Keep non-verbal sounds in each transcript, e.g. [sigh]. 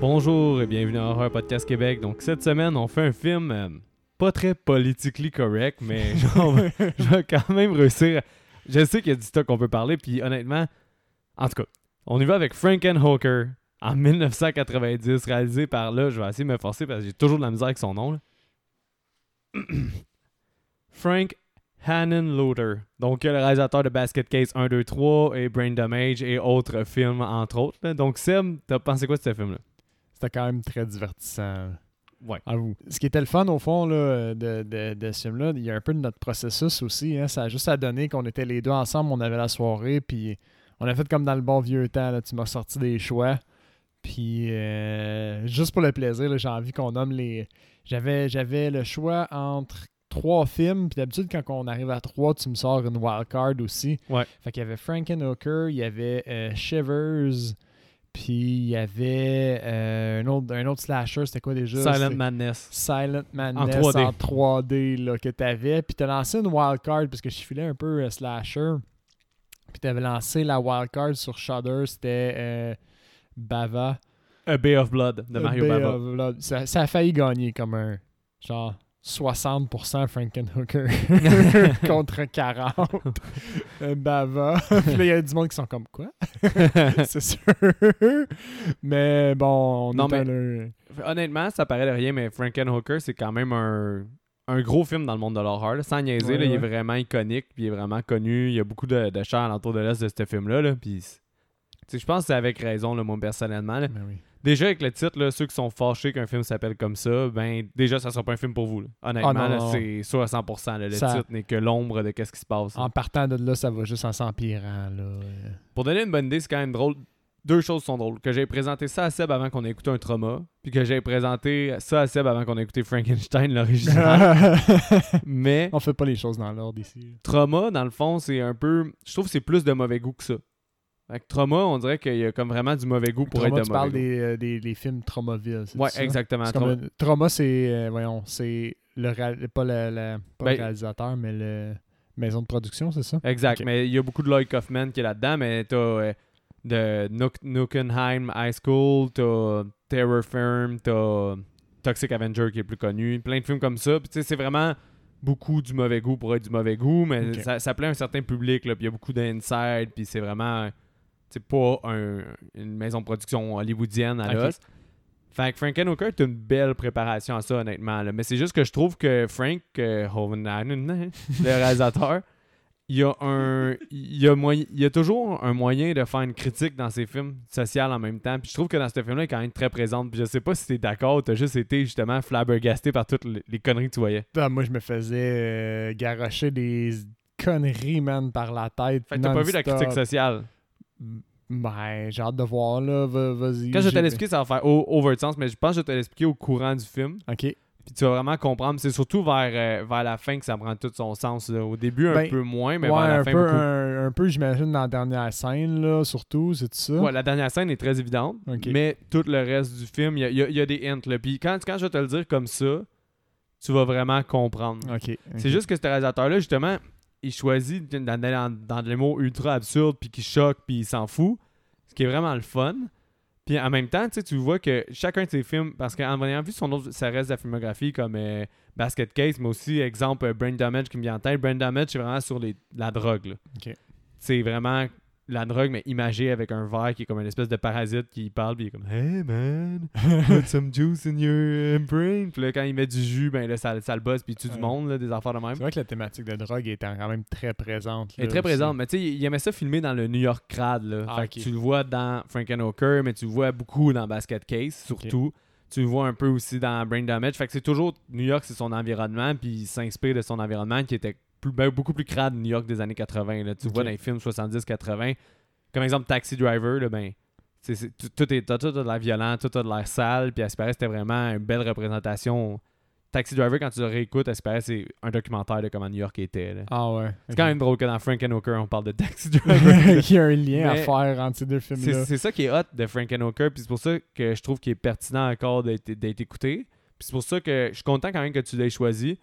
Bonjour et bienvenue à Horror Podcast Québec. Donc cette semaine, on fait un film euh, pas très politically correct, mais [laughs] je vais quand même réussir. Je sais qu'il y a du stock qu'on peut parler, puis honnêtement, en tout cas, on y va avec Frankenhooker en 1990, réalisé par là. Je vais essayer de me forcer parce que j'ai toujours de la misère avec son nom. [clears throat] Frank Hanenloader. Donc, le réalisateur de Basket Case 1, 2, 3 et Brain Damage et autres films, entre autres. Donc, Seb, t'as pensé quoi de ce film-là? C'était quand même très divertissant. Ouais. Ce qui était le fun, au fond, là, de, de, de ce film-là, il y a un peu de notre processus aussi. hein. Ça a juste à donner qu'on était les deux ensemble, on avait la soirée, puis on a fait comme dans le bon vieux temps. là. Tu m'as sorti des choix. Puis, euh, juste pour le plaisir, j'ai envie qu'on nomme les. J'avais, j'avais le choix entre trois films. Puis d'habitude, quand on arrive à trois, tu me sors une wildcard aussi. Ouais. Fait qu'il y avait Frankenhooker, il y avait euh, Shivers, puis il y avait euh, un, autre, un autre slasher, c'était quoi déjà? Silent Madness. Silent Madness En 3D. en 3D là, que t'avais. Puis t'as lancé une wildcard parce que je filais un peu euh, slasher. Puis t'avais lancé la wildcard sur Shudder, c'était euh, Bava. A Bay of Blood de A Mario Bay Bava. of Blood. Ça, ça a failli gagner comme un genre 60% Frankenhooker [laughs] contre 40 [laughs] euh, Bava. [laughs] Puis là, il y a du monde qui sont comme quoi? C'est sûr. Mais bon, on Non, mais- Honnêtement, ça paraît de rien, mais Frankenhooker, c'est quand même un, un gros film dans le monde de l'horreur. là. Sans niaiser, Ouais, là, il est vraiment iconique, puis il est vraiment connu. Il y a beaucoup de, de alentour de l'Est de ce film-là. Là, puis c'est- tu sais, je pense que c'est avec raison, là, moi, personnellement. là. Ben oui. Déjà, avec le titre, là, ceux qui sont fâchés qu'un film s'appelle comme ça, ben déjà, ça sera pas un film pour vous. là. Honnêtement, Ah, c'est sûr à 100%. là. le Ça- titre n'est que l'ombre de qu'est-ce qui se passe. En partant de là, ça va juste en s'empirant. Pour donner une bonne idée, c'est quand même drôle. Deux choses sont drôles. Que j'ai présenté ça à Seb avant qu'on ait écouté un trauma, puis que j'ai présenté ça à Seb avant qu'on ait écouté Frankenstein, l'original. [laughs] Mais On fait pas les choses dans l'ordre ici. trauma, dans le fond, c'est un peu. Je trouve que c'est plus de mauvais goût que ça. Que trauma, on dirait qu'il y a comme vraiment du mauvais goût pour Trauma, être de tu mauvais parles goût. des, euh, des, des films Traumaville. c'est Ouais, ça? exactement. C'est Trauma- comme un- Trauma, c'est euh, voyons, c'est le réal- pas, le, le- pas Ben- le réalisateur, mais le maison de production, c'est ça? Exact, Ok. mais il y a beaucoup de Lloyd Kaufman qui est là-dedans, mais t'as euh, de Nook- Nukenheim High School, t'as Terror Firm, t'as Toxic Avenger qui est plus connu, plein de films comme ça. Puis tu sais, c'est vraiment beaucoup du mauvais goût pour être du mauvais goût, mais Ok. ça, ça plaît à un certain public, là, puis il y a beaucoup d'inside, puis c'est vraiment, pas un- une maison de production hollywoodienne à Ok. l'os. Fait que Frankenhooker est une belle préparation à ça, honnêtement. là. Mais c'est juste que je trouve que Frank euh, [laughs] le réalisateur, il y a un il y a moyen il y a toujours un moyen de faire une critique dans ses films sociaux en même temps puis je trouve que dans ce film là il est quand même très présente puis je sais pas si t'es d'accord t'as juste été justement flabbergasté par toutes les, conneries que tu voyais Ah, moi, je me faisais euh, garrocher des conneries, man, par la tête. fait que t'as pas vu la critique sociale Ben, j'ai hâte de voir, là. Va- Vas-y. quand je vais te l'expliquer ça va faire over the sens mais je pense que je vais te l'expliquer au courant du film Ok. puis tu vas vraiment comprendre c'est surtout vers, euh, vers la fin que ça prend tout son sens là. au début un Ben, peu moins mais ouais, vers la un fin peu, beaucoup un, un peu, j'imagine, dans la dernière scène, là, surtout, c'est ça? Ouais, la dernière scène est très évidente, mais tout le reste du film, il y a, il y a- il y a des hints. Là. Puis quand, quand je vais te le dire comme ça, tu vas vraiment comprendre. Ok. C'est juste que ce réalisateur-là, justement, il choisit d'aller dans, dans des mots ultra absurdes, puis qui choquent, puis il s'en fout. Ce qui est vraiment le fun. Puis en même temps, tu vois que chacun de ses films, parce qu'en ayant vu son autre, ça reste de la filmographie comme euh, Basket Case, mais aussi, exemple, euh, Brain Damage qui me vient en tête. Brain Damage, c'est vraiment sur les, la drogue. C'est vraiment la drogue, mais imagée avec un verre qui est comme une espèce de parasite qui parle, puis il est comme Hey man, [laughs] put some juice in your uh, brain. Puis là, quand il met du jus, ben là, ça, ça le bosse, puis il tue du monde, là, des affaires de même. C'est vrai que la thématique de drogue est quand même très présente. Elle est très aussi. présente, mais tu sais, il aimait ça filmer dans le New York crowd. Là. Ah, Fait que ok. tu le vois dans Frankenhooker, mais tu le vois beaucoup dans Basket Case, surtout. Tu le vois un peu aussi dans Brain Damage. Fait que c'est toujours New York, c'est son environnement, puis il s'inspire de son environnement qui était plus- ben, beaucoup plus crade New York des années 80. Là. Tu vois dans les films 70-80, comme exemple Taxi Driver, là, ben, c'est- c'est- tout, est, tout, tout a de l'air violent, tout a de l'air sale, puis paraît, c'était vraiment une belle représentation. Taxi Driver, quand tu le réécoutes, paraît, c'est un documentaire de comment New York était. là. Ah ouais. C'est quand même drôle que dans Frankenhooker, on parle de Taxi [laughs] Driver. Il y a un lien à faire entre ces deux c'est films-là. c'est ça qui est hot de Frankenhooker, puis c'est pour ça que je trouve qu'il est pertinent encore d'être d'être écouté. Puis c'est pour ça que je suis content quand même que tu l'aies choisi.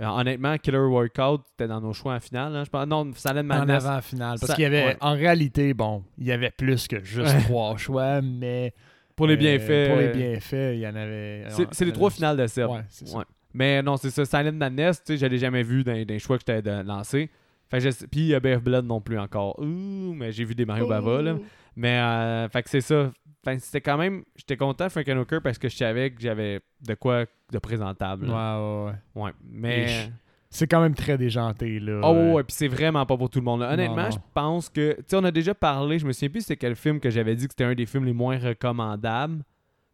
Euh, honnêtement, Killer Workout, c'était dans nos choix en finale. hein, je pense. Non, Silent En Madness. avant finale. Parce Ça- qu'il y avait, ouais. en réalité, bon, il y avait plus que juste trois choix, mais Pour les Euh, bienfaits. Pour les euh, bienfaits, il y en avait. C'est c'est les trois finales de Seb. Ouais, c'est ça. Ouais. Mais non, c'est ça. Silent Madness, tu sais, je l'ai jamais vu dans, dans les choix que je t'avais lancé. Fait que je sais- Puis il y a Bear Blood non plus encore. Ouh, mais j'ai vu des Mario Bava, là. Mais, euh, fait que c'est ça. Que c'était quand même. J'étais content de Frank Hooker parce que je savais que j'avais de quoi de présentable. Ouais, là. ouais, ouais. Ouais. Mais. C'est quand même très déjanté, là. Oh, ouais, ouais, puis c'est vraiment pas pour tout le monde. là. Honnêtement, Non, non. je pense que. Tu sais, on a déjà parlé, je me souviens plus c'était quel film que j'avais dit que c'était un des films les moins recommandables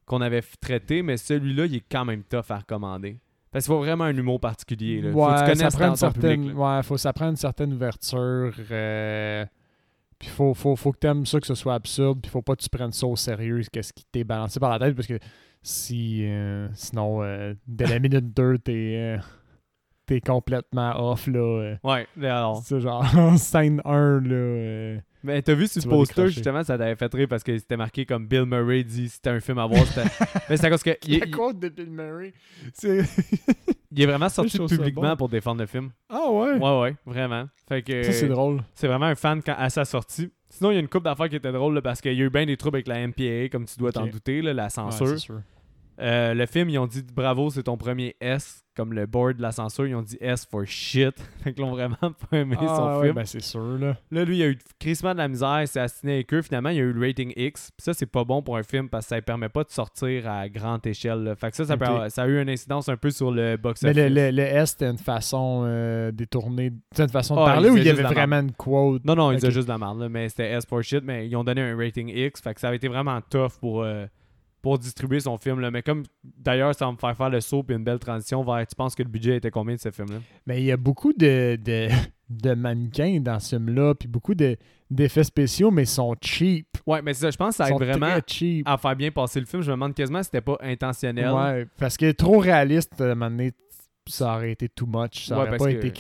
qu'on avait traité, mais celui-là, il est quand même tough à recommander. Parce qu'il faut vraiment un humour particulier. Là. faut que tu ça prend une certaine, public, ouais, faut ça prend une certaine ouverture. euh, puis faut, faut, faut que t'aimes ça que ce soit absurde. Puis faut pas que tu prennes ça au sérieux, qu'est-ce qui t'est balancé par la tête, parce que si, euh, sinon, euh, dès la minute 2, t'es, euh, t'es complètement off là. euh. Ouais, mais alors. C'est genre [laughs] scène 1 là. Mais t'as vu sur Tu vas poster, justement, ça t'avait fait rire parce que c'était marqué comme Bill Murray dit c'était un film à voir. [laughs] mais c'est à cause que. Il, La il- quote de Bill Murray. C'est... [laughs] il est vraiment sorti publiquement bon. pour défendre le film. Ah ouais? Ouais, ouais, vraiment. Fait que. Ça, c'est drôle. C'est vraiment un fan quand, à sa sortie. Sinon, il y a une couple d'affaires qui étaient drôles là, parce qu'il y a eu bien des troubles avec la MPA, comme tu dois t'en douter, là, la censure. sûr. Euh, le film, ils ont dit bravo, c'est ton premier S, comme le board de la censure. Ils ont dit S for shit. [laughs] fait qu'ils l'ont vraiment [laughs] pas aimé Ah, son ouais, film. ben c'est sûr là. Là, lui, il a eu crissement de la misère, il s'est astiné avec eux. Finalement, il a eu le rating X. Puis ça, c'est pas bon pour un film parce que ça ne permet pas de sortir à grande échelle. là. Fait que ça, ça, Ok. peut- ça a eu une incidence un peu sur le box-office. Mais le, le, le S, c'était une façon euh, détournée. C'était une façon de Ah, parler ou il y avait vraiment une quote? Non, non, ils disaient juste de la merde, là, mais c'était S for shit. Mais ils ont donné un rating X. Fait que ça avait été vraiment tough pour, euh, pour distribuer son film. Là. Mais comme d'ailleurs, ça va me faire faire le saut puis une belle transition vers. Tu penses que le budget était combien de ce film-là? Mais il y a beaucoup de, de, de mannequins dans ce film-là, puis beaucoup de, d'effets spéciaux, mais ils sont cheap. Ouais, mais c'est ça, je pense que ça aide vraiment cheap. à faire bien passer le film. Je me demande quasiment si c'était pas intentionnel. Ouais, parce que trop réaliste, à un moment donné, ça aurait été too much. Ça Ouais, aurait pas que- été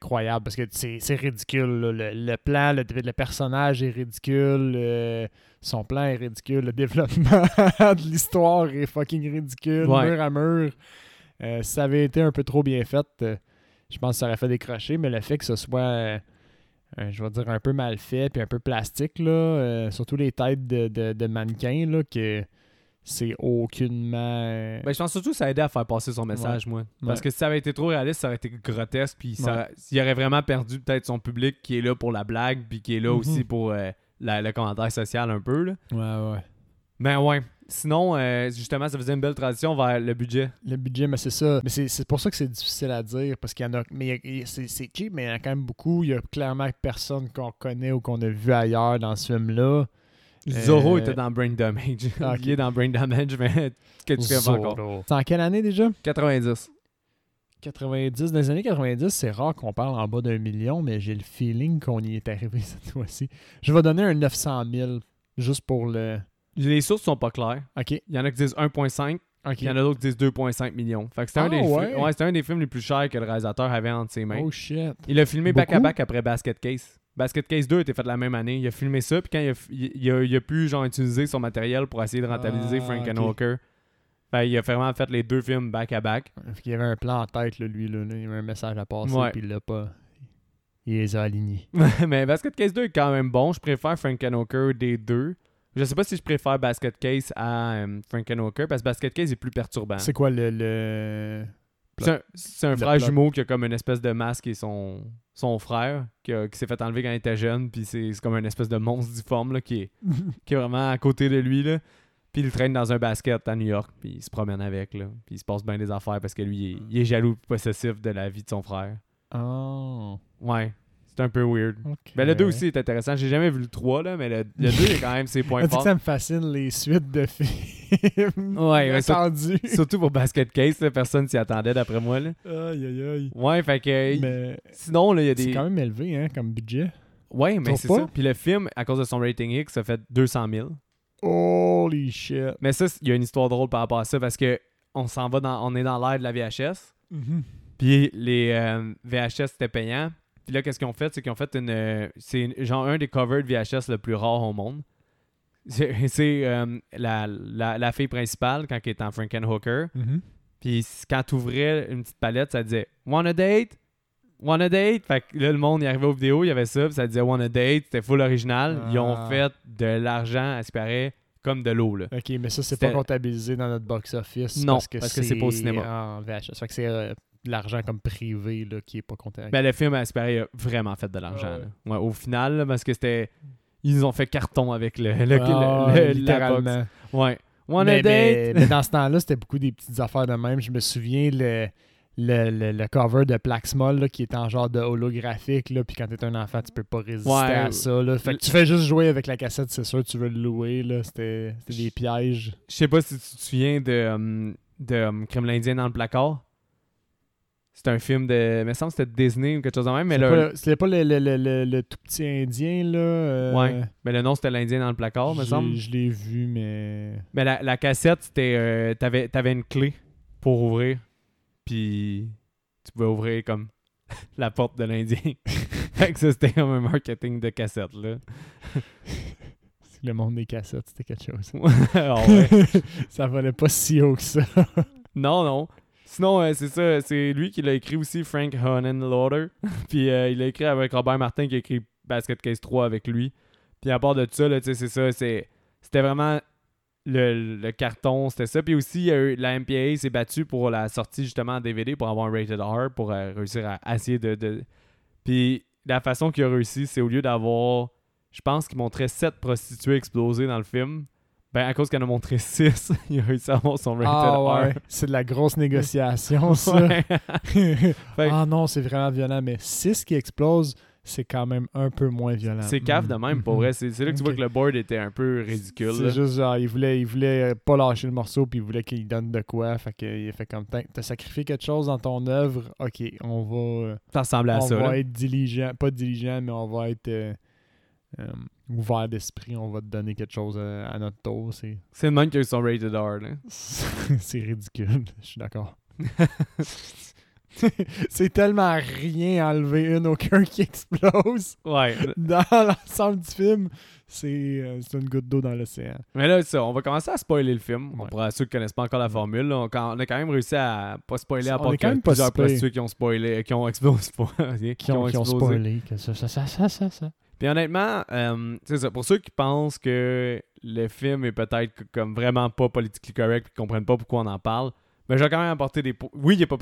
croyable parce que c'est, c'est ridicule. Le, le plan, le, le personnage est ridicule. euh, son plan est ridicule. Le développement [laughs] de l'histoire est fucking ridicule. Ouais. Mur à mur. Euh, si ça avait été un peu trop bien fait, euh, je pense que ça aurait fait décrocher. Mais le fait que ce soit, euh, je vais dire, un peu mal fait puis un peu plastique, là, surtout les têtes de, de, de mannequins, là, que c'est aucunement. Ben, je pense surtout que ça a aidé à faire passer son message, moi. Parce Ouais. que si ça avait été trop réaliste, ça aurait été grotesque. Puis ça, il aurait vraiment perdu peut-être son public qui est là pour la blague, puis qui est là Mhm. aussi pour la- le commentaire social un peu. Là. Ouais, ouais. Ben ouais. Sinon, euh, justement, ça faisait une belle transition vers le budget. Le budget, mais c'est ça. Mais c'est, pour ça que c'est difficile à dire, parce qu'il y en a. Mais c'est, cheap, mais il y en a quand même beaucoup. Il y a clairement personne qu'on connaît ou qu'on a vu ailleurs dans ce film-là. Euh, était dans Brain Damage. [laughs] Ah. Il est dans Brain Damage, mais [laughs] que tu fais encore. C'est en quelle année déjà? 90. 90. Dans les années 90, c'est rare qu'on parle en bas d'un million, mais j'ai le feeling qu'on y est arrivé [laughs] cette fois-ci. Je vais donner un 900 000 juste pour le. Les sources sont pas claires. Ok. Il y en a qui disent 1.5, Ok. il y en a d'autres qui disent 2.5 millions. Fait que c'était Ah, un, des ouais? ouais, c'était un des films les plus chers que le réalisateur avait entre ses mains. Oh shit. Il a filmé back-à-back après Basket Case. Basket Case 2 a été fait la même année. Il a filmé ça, puis quand il a, il, il a, il a pu genre, utiliser son matériel pour essayer de rentabiliser Ah, Frank ok. Walker. Fait, il a vraiment fait les deux films back-à-back. Il y avait un plan en tête, là, lui. Là, Il avait un message à passer, puis il l'a pas. Il les a alignés. [laughs] Mais Basket Case 2 est quand même bon. Je préfère Frank des deux. Je sais pas si je préfère Basket Case à euh, Frank Walker parce que Basket Case est plus perturbant. C'est quoi le. le... C'est un, frère plot? jumeau qui a comme une espèce de masque et son, son frère qui, qui s'est fait enlever quand il était jeune. Puis c'est c'est comme une espèce de monstre difforme là, qui, est, [laughs] qui est vraiment à côté de lui. Là. Puis il le traîne dans un basket à New York. Puis il se promène avec. Là. Puis il se passe bien des affaires parce que lui, il est, il est jaloux et possessif de la vie de son frère. Oh. Ouais, c'est un peu weird. ok. Ben, le 2 aussi est intéressant. J'ai jamais vu le 3, là, mais le, le 2 est quand même ses points [laughs] forts. ça me fascine les suites de films? [laughs] Ouais, ouais, attendu. [laughs] Surtout pour Basket Case, là, personne s'y attendait d'après moi. Là. Aïe, aïe, aïe. Ouais, fait que. Mais Sinon, là, il y a c'est des. quand même élevé, hein, comme budget. Ouais, mais c'est ça. Puis le film, à cause de son rating X, ça fait 200 000. Holy shit. Mais ça, il y a une histoire drôle par rapport à ça parce que on s'en va dans. On est dans l'ère de la VHS. Mhm. Puis les euh, VHS c'était payant. Puis là, qu'est-ce qu'ils ont fait? C'est qu'ils ont fait une. euh, c'est genre un des covers de VHS le plus rare au monde. [laughs] C'est euh, la, la, la fille principale quand elle est en Frankenhooker. Mhm. Puis quand tu ouvrais une petite palette, ça disait Wanna date? Wanna date? Fait que là, le monde, il arrivait aux vidéos, il y avait ça, puis ça disait Wanna date, c'était full original. Ils ont Ah. fait de l'argent, à ce paraît, comme de l'eau, là. Ok, mais ça, c'est pas comptabilisé dans notre box-office. Non, parce que parce que c'est pas au cinéma. En VHS. Fait que c'est euh, de l'argent comme privé là, qui est pas comptabilisé. Ben, le film, à ce paraît, a vraiment fait de l'argent. Ah ouais. au final, là, parce que c'était. Ils ont fait carton avec le, le, Ah, le- le- la littéralement. Ouais. Wanna mais, mais- date? mais [laughs] dans ce temps-là, c'était beaucoup des petites affaires de même. Je me souviens le, le, le, le cover de Plaxmol qui était en genre de holographique. Là, puis quand t'es un enfant, tu peux pas résister Ouais. à ça. Là. Fait que tu fais juste jouer avec la cassette, c'est sûr, tu veux le louer. Là. C'était, c'était des pièges. Je sais pas si tu te souviens de, um, de um, Crime l'Indien dans le placard. C'est un film de. Il me semble que c'était Disney ou quelque chose de même. Mais C'était le, pas, c'était pas le, le, le, le- tout petit indien. Là, euh, Ouais. mais le nom c'était l'Indien dans le placard, me semble. Je l'ai vu, mais. Mais la, la cassette, c'était. euh, t'avais, t'avais une clé pour ouvrir. Puis. Tu pouvais ouvrir comme [laughs] la porte de l'Indien. [laughs] fait que ça, c'était comme un marketing de cassette, là. [laughs] Le monde des cassettes, c'était quelque chose. Ah ça valait pas si haut que ça. Non, non. Sinon, euh, c'est ça, c'est lui qui l'a écrit aussi, Frank Hohenloader. Puis euh, il l'a écrit avec Robert Martin qui a écrit Basket Case 3 avec lui. Puis à part de ça, là, tu sais, c'est ça, c'est, c'était vraiment le, le carton, c'était ça. Puis aussi, la MPA s'est battue pour la sortie justement en DVD pour avoir un rated R, pour euh, réussir à essayer de, de- Puis la façon qu'il a réussi, c'est au lieu d'avoir, je pense qu'il montrait 7 prostituées explosées dans le film, ben à cause qu'il en a montré [laughs] 6, il a réussi à avoir son rated Ah R. c'est de la grosse négociation, [laughs] ça. [laughs] Ah non, c'est vraiment violent, mais 6 qui explosent, c'est quand même un peu moins violent. C'est cave de même, pour Mhm. vrai. C'est c'est là que tu vois que le board était un peu ridicule. là. C'est juste genre, il voulait, il voulait pas lâcher le morceau, puis il voulait qu'il donne de quoi. Fait qu'il a fait comme, t'as sacrifié quelque chose dans ton œuvre, ok, on va, euh, Ça ressemblait à on ça. va là. être diligent, pas diligent, mais on va être euh, euh, ouvert d'esprit, on va te donner quelque chose à notre tour. C'est, [laughs] C'est le même qui a eu son rated R. Là. [laughs] c'est ridicule, je suis d'accord. [laughs] [laughs] c'est tellement rien enlever une au cœur qui explose Ouais. dans l'ensemble du film. C'est, euh, une goutte d'eau dans l'océan. Mais là, ça, on va commencer à spoiler le film. On Ouais. Pour ceux qui connaissent pas encore la formule, là, on, on a quand même réussi à pas spoiler à On part quand même pas plusieurs si pire. prostituées qui ont spoilé, qui ont explosé. [laughs] qui, Qui ont, qui ont spoilé. Que ça, ça, ça, ça, ça. Puis honnêtement, euh, c'est ça. Pour ceux qui pensent que le film est peut-être comme vraiment pas politically correct et qui comprennent pas pourquoi on en parle, ben je vais quand même apporter des. Oui, il est pas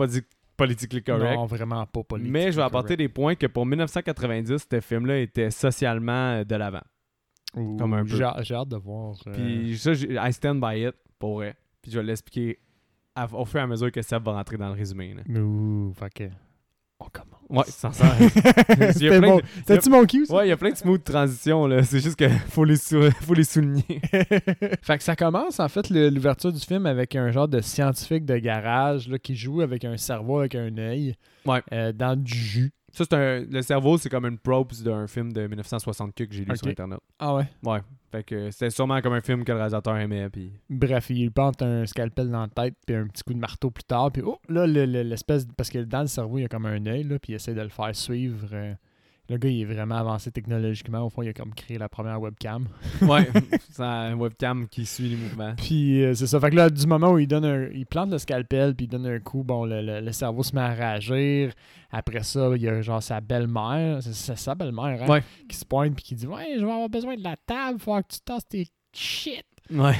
politically correct. Non, vraiment pas politique. Mais je vais apporter des points que pour 1990, ce film-là était socialement euh, de l'avant. comme un peu. J'ai hâte de voir. euh, Puis ça, I stand by it, pour vrai. Puis je vais l'expliquer au fur et à mesure que Seb va rentrer dans le résumé. là. Ouh, que. On commence. Ouais, sans [laughs] ça. C'était de- C'était-tu mon cue, ça? Ouais, il y a plein de smooth transitions, là. C'est juste que [laughs] faut les, sou- faut les souligner. [laughs] fait que ça commence, en fait, l'ouverture du film avec un genre de scientifique de garage là, qui joue avec un cerveau, avec un œil, Ouais. euh, dans du jus. Ça, c'est un... Le cerveau, c'est comme une props d'un film de 1960 que j'ai lu sur Internet. Ah ouais? Ouais. Fait que c'était sûrement comme un film que le réalisateur aimait, puis... Bref, il plante un scalpel dans la tête, puis un petit coup de marteau plus tard, puis oh, là, le- le- l'espèce. Parce que dans le cerveau, il y a comme un œil, puis il essaie de le faire suivre. euh, Le gars, il est vraiment avancé technologiquement. Au fond, il a comme créé la première webcam. Ouais. [laughs] c'est un webcam qui suit les mouvements. Puis euh, c'est ça. Fait que là, du moment où il donne un, il plante le scalpel, puis il donne un coup, bon, le, le- le cerveau se met à réagir. Après ça, il y a genre sa belle-mère, c'est sa belle-mère, hein, Ouais. qui se pointe, puis qui dit Ouais, je vais avoir besoin de la table, faut que tu tasses tes shit. Ouais.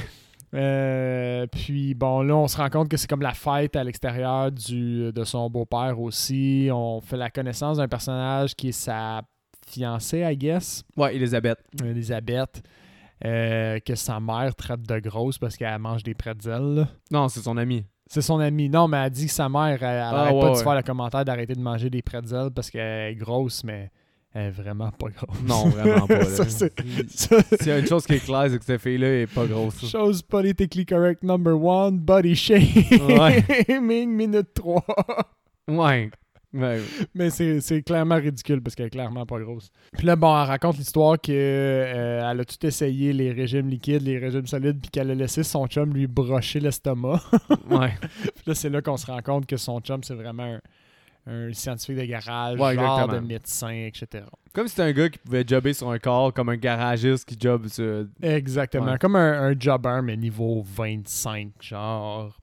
Euh, puis bon, là, on se rend compte que c'est comme la fête à l'extérieur du de son beau-père aussi. On fait la connaissance d'un personnage qui est sa fiancée, I guess, Ouais, Elisabeth. Elisabeth, euh, que sa mère traite de grosse parce qu'elle mange des pretzels. Non, c'est son ami. C'est son amie. Non, mais elle dit que sa mère, elle, elle Ah, arrête ouais, pas de ouais. se faire le commentaire d'arrêter de manger des pretzels parce qu'elle est grosse, mais est vraiment pas grosse. Non, vraiment pas. [laughs] c'est- Ça, S'il y a une chose qui est claire, c'est que cette fille-là est pas grosse. Chose politically correct number one, body shaming, [laughs] minute 3. Ouais. Ouais. Mais c'est clairement ridicule parce qu'elle est clairement pas grosse. Puis là, bon, elle raconte l'histoire que euh, elle a tout essayé, les régimes liquides, les régimes solides, puis qu'elle a laissé son chum lui brocher l'estomac. Ouais. [laughs] Puis là, c'est là qu'on se rend compte que son chum, c'est vraiment un, un scientifique de garage, Ouais, genre de médecin, etc. Comme si c'était un gars qui pouvait jobber sur un corps, comme un garagiste qui job sur. Exactement. Ouais. Comme un, un jobber, mais niveau 25, genre.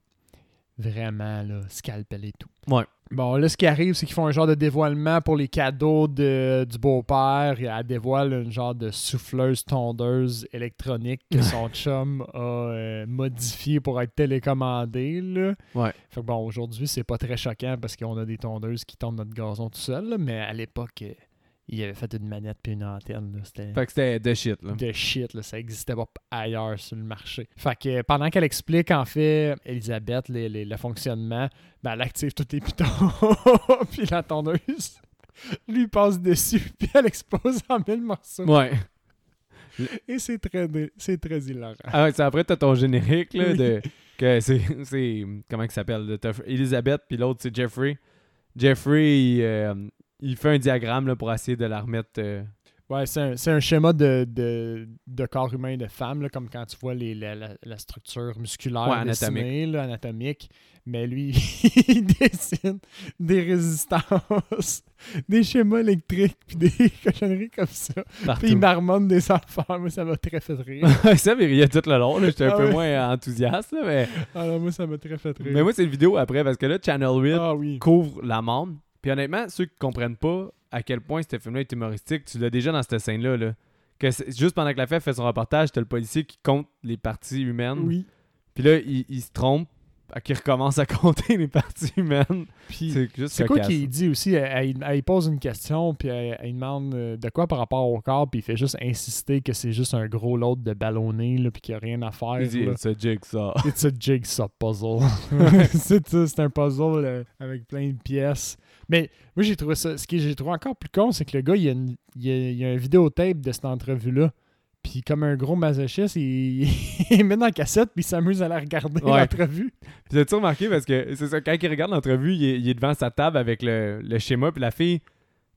Vraiment là, scalpel et tout. Ouais. Bon, là, ce qui arrive, c'est qu'ils font un genre de dévoilement pour les cadeaux de, du beau-père. Elle dévoile une genre de souffleuse tondeuse électronique que son [laughs] chum a euh, modifiée pour être télécommandée. Là. Ouais. Fait que bon, aujourd'hui, c'est pas très choquant parce qu'on a des tondeuses qui tondent notre gazon tout seul. là, mais à l'époque, euh, il avait fait une manette puis une antenne. là. C'était Fait que c'était de shit, là. de shit, là, ça existait pas ailleurs sur le marché. Fait que pendant qu'elle explique en fait, Elisabeth, les- les- le fonctionnement, ben, elle active tous les pitons, [laughs] puis la tondeuse [laughs] lui passe dessus, puis elle explose en mille morceaux. Ouais. Et c'est très, c'est très hilarant. Ah ouais, c'est après, t'as ton générique, là, Oui. de... [laughs] Que c'est... c'est- Comment il s'appelle? Elisabeth, puis l'autre, c'est Jeffrey. Jeffrey, il, euh, il fait un diagramme, là, pour essayer de la remettre... euh, Ouais, c'est un, un schéma de, de, de corps humain de femme, là, comme quand tu vois les, la, la- la structure musculaire Ouais, dessinée, là, anatomique. Mais lui, [laughs] il dessine des résistances, [laughs] des schémas électriques, puis des [laughs] cochonneries comme ça. partout. Puis il marmonne des affaires. Moi, ça m'a très fait rire. ça mais riait tout le long. J'étais un Ah peu moins enthousiaste, là, mais... Alors, moi, ça m'a très fait rire. Mais moi, c'est une vidéo après, parce que là, Channel 8 ah oui. couvre la membre. Puis honnêtement, ceux qui comprennent pas à quel point ce film-là est humoristique, tu l'as déjà dans cette scène-là, là. Que juste pendant que la fête fait son reportage, t'as le policier qui compte les parties humaines. Oui. Puis là, il, il se trompe, à qu'il recommence à [laughs] compter les parties humaines. C'est juste C'est quoi qu'il dit aussi? Elle, elle- elle pose une question, puis elle, elle demande euh, de quoi par rapport au corps, puis il fait juste insister que c'est juste un gros lot de ballonné, là, puis qu'il n'y a rien à faire. Il dit, là. c'est jigsaw. It's a jigsaw puzzle. [laughs] [laughs] c'est un puzzle euh, avec plein de pièces. Mais moi, j'ai trouvé ça. Ce que j'ai trouvé encore plus con, c'est que le gars, il y a, une- il a- il a un vidéotape de cette entrevue-là. Puis, comme un gros masochiste, il, [laughs] il met dans la cassette, puis il s'amuse à la regarder, Ouais. l'entrevue. Puis t'as-tu remarqué, parce que c'est ça, quand il regarde l'entrevue, il, est- il est devant sa table avec le, le schéma, puis la fille,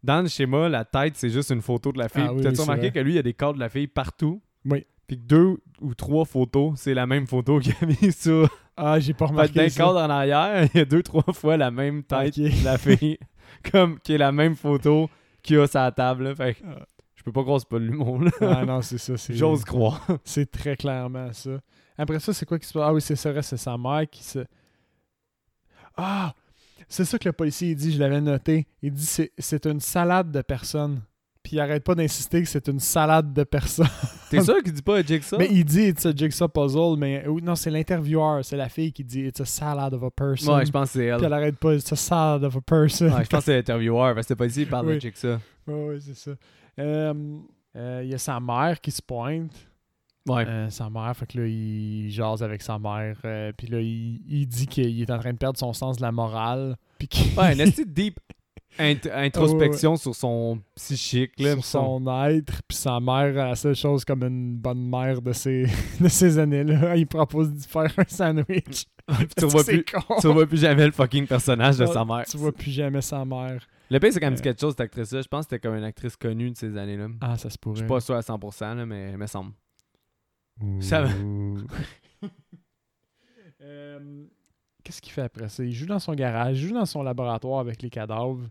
dans le schéma, la tête, c'est juste une photo de la fille. Ah oui, t'as-tu oui, remarqué que lui, il y a des cadres de la fille partout? Oui. Puis deux ou trois photos, c'est la même photo qu'il a mis sur Ah, j'ai pas Fait remarqué d'un cadre en arrière, [laughs] il y a deux, trois fois la même tête Ok. de la fille. [laughs] comme qui est la même photo qu'il a sur la table. là. Fait que Ah. je peux pas croire c'est pas l'humour. là. Ah non, c'est ça. c'est- J'ose croire. [laughs] C'est très clairement ça. Après ça, c'est quoi qui se passe? Ah oui, c'est ça, c'est sa mère qui se. Ah! C'est ça que le policier il dit, je l'avais noté. Il dit c'est c'est une salade de personnes. Puis il arrête pas d'insister que c'est une salade de personnes. T'es sûr qu'il dit pas Jigsaw? Mais il dit it's a jigsaw puzzle, mais non, c'est l'intervieweur, c'est la fille qui dit it's a salad of a person. Ouais, je pense que c'est elle. Puis elle arrête pas, it's a salad of a person. Ouais, je pense que c'est l'intervieweur. Parce que pas ici, il parle de Oui. Jigsaw. Ouais, ouais, c'est ça. Euh, euh, Il y a sa mère qui se pointe. Ouais. Euh, sa mère, fait que là, il jase avec sa mère. puis là, il, il dit qu'il est en train de perdre son sens de la morale. Puis Ouais, petite deep int- introspection sur son psychique. Là, sur son être. Puis sa mère, la seule chose comme une bonne mère de ces, [laughs] de ces années-là, il propose de faire un sandwich. [laughs] Puis tu [laughs] C'est plus. con. Tu revois plus jamais le fucking personnage de sa mère. Tu vois plus jamais sa mère. Le pire, c'est qu'elle me dit Euh. quelque chose, cette actrice-là. Je pense que c'était comme une actrice connue de ces années-là. Ah, ça se pourrait. Je suis pas sûr à 100%, là, mais il me semble. Ça va. Euh, Qu'est-ce qu'il fait après ça? Il joue dans son garage, il joue dans son laboratoire avec les cadavres.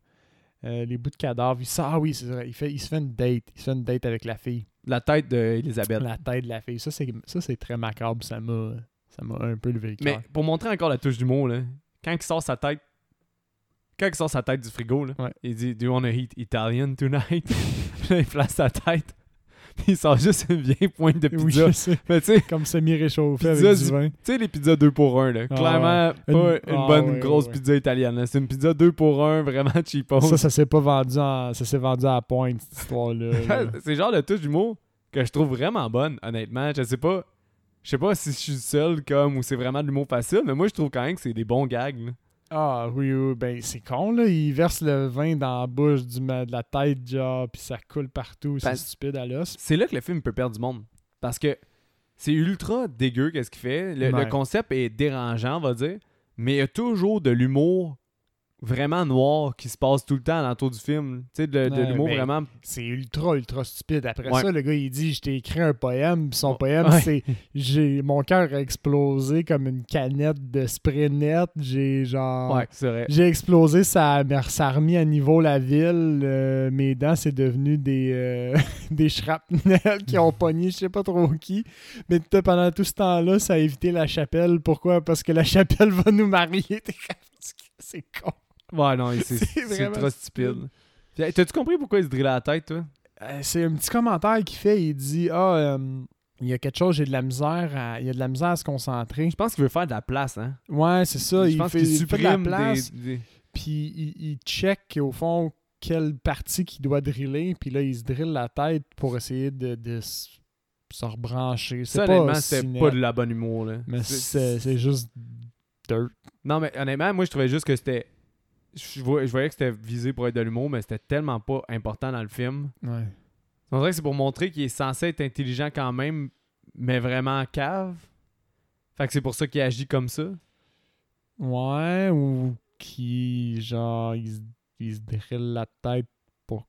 Euh, les bouts de cadavres. Il sort, ah oui, c'est vrai. Il, fait, il se fait une date. Il se fait une date avec la fille. La tête d'Elisabeth. La tête de la fille. Ça, c'est, ça, c'est très macabre. Ça m'a, ça m'a un peu levé le Mais cœur. pour montrer encore la touche d'humour, là, quand il sort sa tête, quand il sort sa tête du frigo, là, Ouais. il dit Do you want to eat Italian tonight? [laughs] Il place sa tête. [laughs] Il sort juste une vieille pointe de Oui, pizza. je sais. Mais tu sais, Comme semi-réchauffé avec du vin. tu sais, les pizzas 2 pour 1, là. Ah, Clairement, Une- pas une ah, bonne grosse pizza italienne. C'est une pizza 2 pour 1, vraiment cheapo. Ça, ça s'est pas vendu en, ça s'est vendu à la pointe, cette histoire-là. là. [laughs] c'est genre le touche d'humour que je trouve vraiment bonne, honnêtement. Je sais pas. Je sais pas si je suis seul comme ou c'est vraiment de l'humour facile, mais moi je trouve quand même que c'est des bons gags. là. Ah oui, oui, ben c'est con là, il verse le vin dans la bouche du de la tête genre puis ça coule partout, c'est stupide à l'os. C'est là que le film peut perdre du monde. Parce que c'est ultra dégueu qu'est-ce qu'il fait. Le, le concept est dérangeant, on va dire, mais il y a toujours de l'humour vraiment noir qui se passe tout le temps l'entour du film. Tu sais, de, l'humour vraiment. C'est ultra, ultra stupide. Après Ouais. ça, le gars, il dit Je t'ai écrit un poème. Son poème, Ouais. c'est [laughs] j'ai Mon cœur a explosé comme une canette de spray net. J'ai genre. Ouais, c'est vrai. J'ai explosé, ça, a- ça a remis à niveau la ville. euh, mes dents, c'est devenu des, euh, [laughs] des shrapnels qui ont pogné, je sais pas trop qui. Mais pendant tout ce temps-là, ça a évité la chapelle. Pourquoi? Parce que la [laughs] chapelle va nous marier. C'est con. Ouais, non, [laughs] c'est trop stupide. T'as-tu compris pourquoi il se drillait la tête, toi? Euh, c'est un petit commentaire qu'il fait. Il dit Ah, euh, il y a quelque chose, j'ai de la misère à, il y a de la misère à se concentrer. Je pense qu'il veut faire de la place, hein? Ouais, c'est ça. je il pense fait, fait de la supprime place. des, des- Puis il, il check au fond quelle partie qu'il doit driller. Puis là, il se drille la tête pour essayer de, de se rebrancher. Ça, C'est honnêtement, pas c'était pas de la bonne humour, là. Mais c'est juste dirt. Non, mais honnêtement, moi, je trouvais juste que c'était... Je voyais, je voyais que c'était visé pour être de l'humour, mais c'était tellement pas important dans le film. Ouais. On dirait que c'est pour montrer qu'il est censé être intelligent quand même, mais vraiment cave. Fait que c'est pour ça qu'il agit comme ça. Ouais, ou qui, genre, il, se- il se drille la tête pour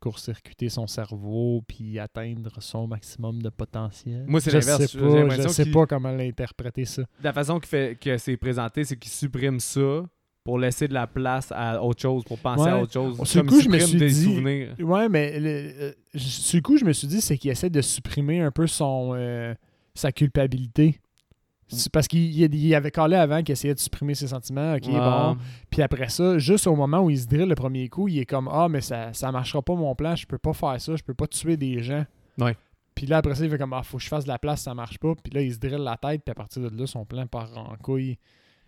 court-circuiter son cerveau puis atteindre son maximum de potentiel. Moi, c'est Je l'inverse. sais J'ai pas, je sais pas comment l'interpréter ça. La façon qu'il fait, que c'est présenté, c'est qu'il supprime ça pour laisser de la place à autre chose, pour penser Ouais. à autre chose. Sur Comme coup, je me suis des dit- souvenirs. Ouais, mais le, euh, sur le coup, je me suis dit, c'est qu'il essaie de supprimer un peu son euh, sa culpabilité. Parce qu'il il- il avait collé avant qu'il essayait de supprimer ses sentiments. Ok, bon. Puis après ça, juste au moment où il se drille le premier coup, il est comme Ah, mais ça, ça marchera pas mon plan, je peux pas faire ça, je peux pas tuer des gens. Ouais. Puis là, après ça, il fait comme Ah, faut que je fasse de la place, ça marche pas. Puis là, il se drille la tête, puis à partir de là, son plan part en couille.